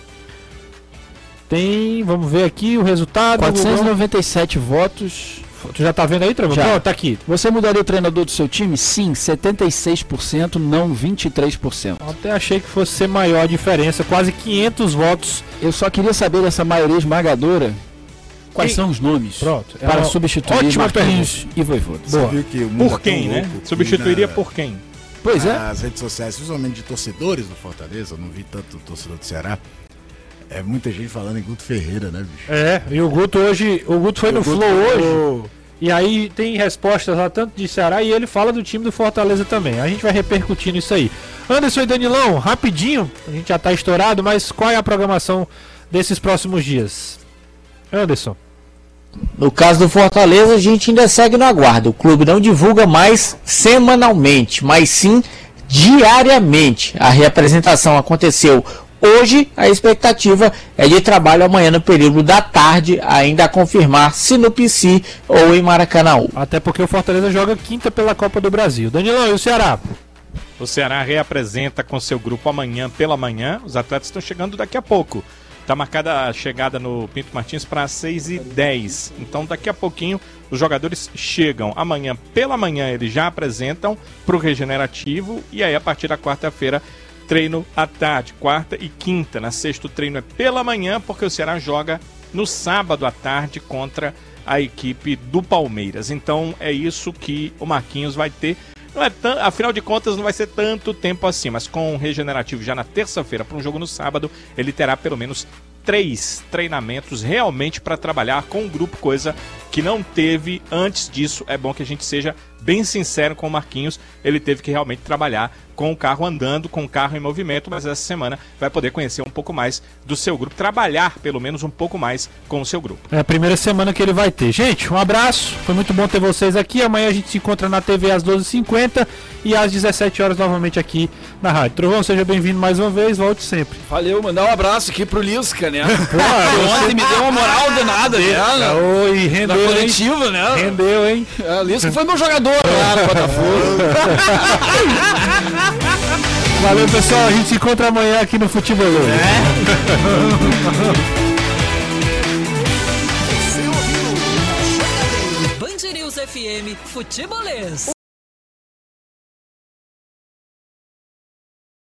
Speaker 1: Tem. Vamos ver aqui o resultado.
Speaker 7: 497 votos.
Speaker 1: Tu já tá vendo aí, Travão?
Speaker 7: Já.
Speaker 1: Pronto, tá aqui.
Speaker 7: Você mudaria o treinador do seu time? Sim, 76%, não 23%.
Speaker 1: Até achei que fosse ser maior a diferença, quase 500 votos.
Speaker 7: Eu só queria saber dessa maioria esmagadora. Quais são os nomes
Speaker 1: Pronto. é
Speaker 7: para substituir
Speaker 1: ótima
Speaker 7: Marquinhos e Voivoda?
Speaker 6: Você
Speaker 1: Boa.
Speaker 6: viu que o mundo
Speaker 3: Por
Speaker 6: é
Speaker 3: quem, né?
Speaker 6: louco
Speaker 3: Substituiria
Speaker 6: na-
Speaker 3: por quem?
Speaker 7: Pois é.
Speaker 6: Nas redes sociais, principalmente de torcedores do Fortaleza, eu não vi tanto torcedor do Ceará. É muita gente falando em Guto Ferreira, né, bicho?
Speaker 1: É, e o Guto hoje. O Guto foi no
Speaker 6: Guto
Speaker 1: Flow hoje.
Speaker 6: falou-
Speaker 1: E aí tem respostas lá tanto de Ceará e ele fala do time do Fortaleza também. A gente vai repercutindo isso aí. Anderson e Danilão, rapidinho, a gente já tá estourado, mas qual é a programação desses próximos dias? Anderson.
Speaker 5: No caso do Fortaleza, a gente ainda segue no aguardo. O clube não divulga mais semanalmente, mas sim diariamente. A reapresentação aconteceu hoje. A expectativa é de trabalho amanhã no período da tarde, ainda a confirmar se no PC ou em Maracanã.
Speaker 1: Até porque o Fortaleza joga quinta pela Copa do Brasil. Danilão, e o Ceará?
Speaker 3: O Ceará reapresenta com seu grupo amanhã pela manhã. Os atletas estão chegando daqui a pouco. Está marcada a chegada no Pinto Martins para 6h10. Então, daqui a pouquinho, os jogadores chegam. Amanhã pela manhã, eles já apresentam para o Regenerativo. E aí, a partir da quarta-feira, treino à tarde, quarta e quinta. Na sexta, o treino é pela manhã, porque o Ceará joga no sábado à tarde contra a equipe do Palmeiras. Então, é isso que o Marquinhos vai ter. Não é tan... Afinal de contas, não vai ser tanto tempo assim, mas com o regenerativo já na terça-feira para um jogo no sábado, ele terá pelo menos três treinamentos realmente para trabalhar com o grupo, coisa que não teve antes disso. É bom que a gente seja bem sincero com o Marquinhos, ele teve que realmente trabalhar com o carro andando, com o carro em movimento, mas essa semana vai poder conhecer um pouco mais do seu grupo, trabalhar pelo menos um pouco mais com o seu grupo.
Speaker 1: É a primeira semana que ele vai ter. Gente, um abraço. Foi muito bom ter vocês aqui. Amanhã a gente se encontra na TV às 12h50 e às 17 horas novamente aqui na rádio. Trovão, seja bem-vindo mais uma vez. Volte sempre.
Speaker 7: Valeu, mandar um abraço aqui pro Lisca, né? [laughs]
Speaker 1: Pô,
Speaker 7: Ontem me deu uma moral danada, né?
Speaker 1: Oi,
Speaker 7: na
Speaker 1: rendeu, hein?
Speaker 7: coletiva, né?
Speaker 1: Rendeu, hein?
Speaker 7: É, Lisca foi meu jogador lá [laughs] no Botafogo.
Speaker 1: Valeu, pessoal. A gente se encontra amanhã aqui no Futebol. [laughs]
Speaker 4: Band News FM Futebolês.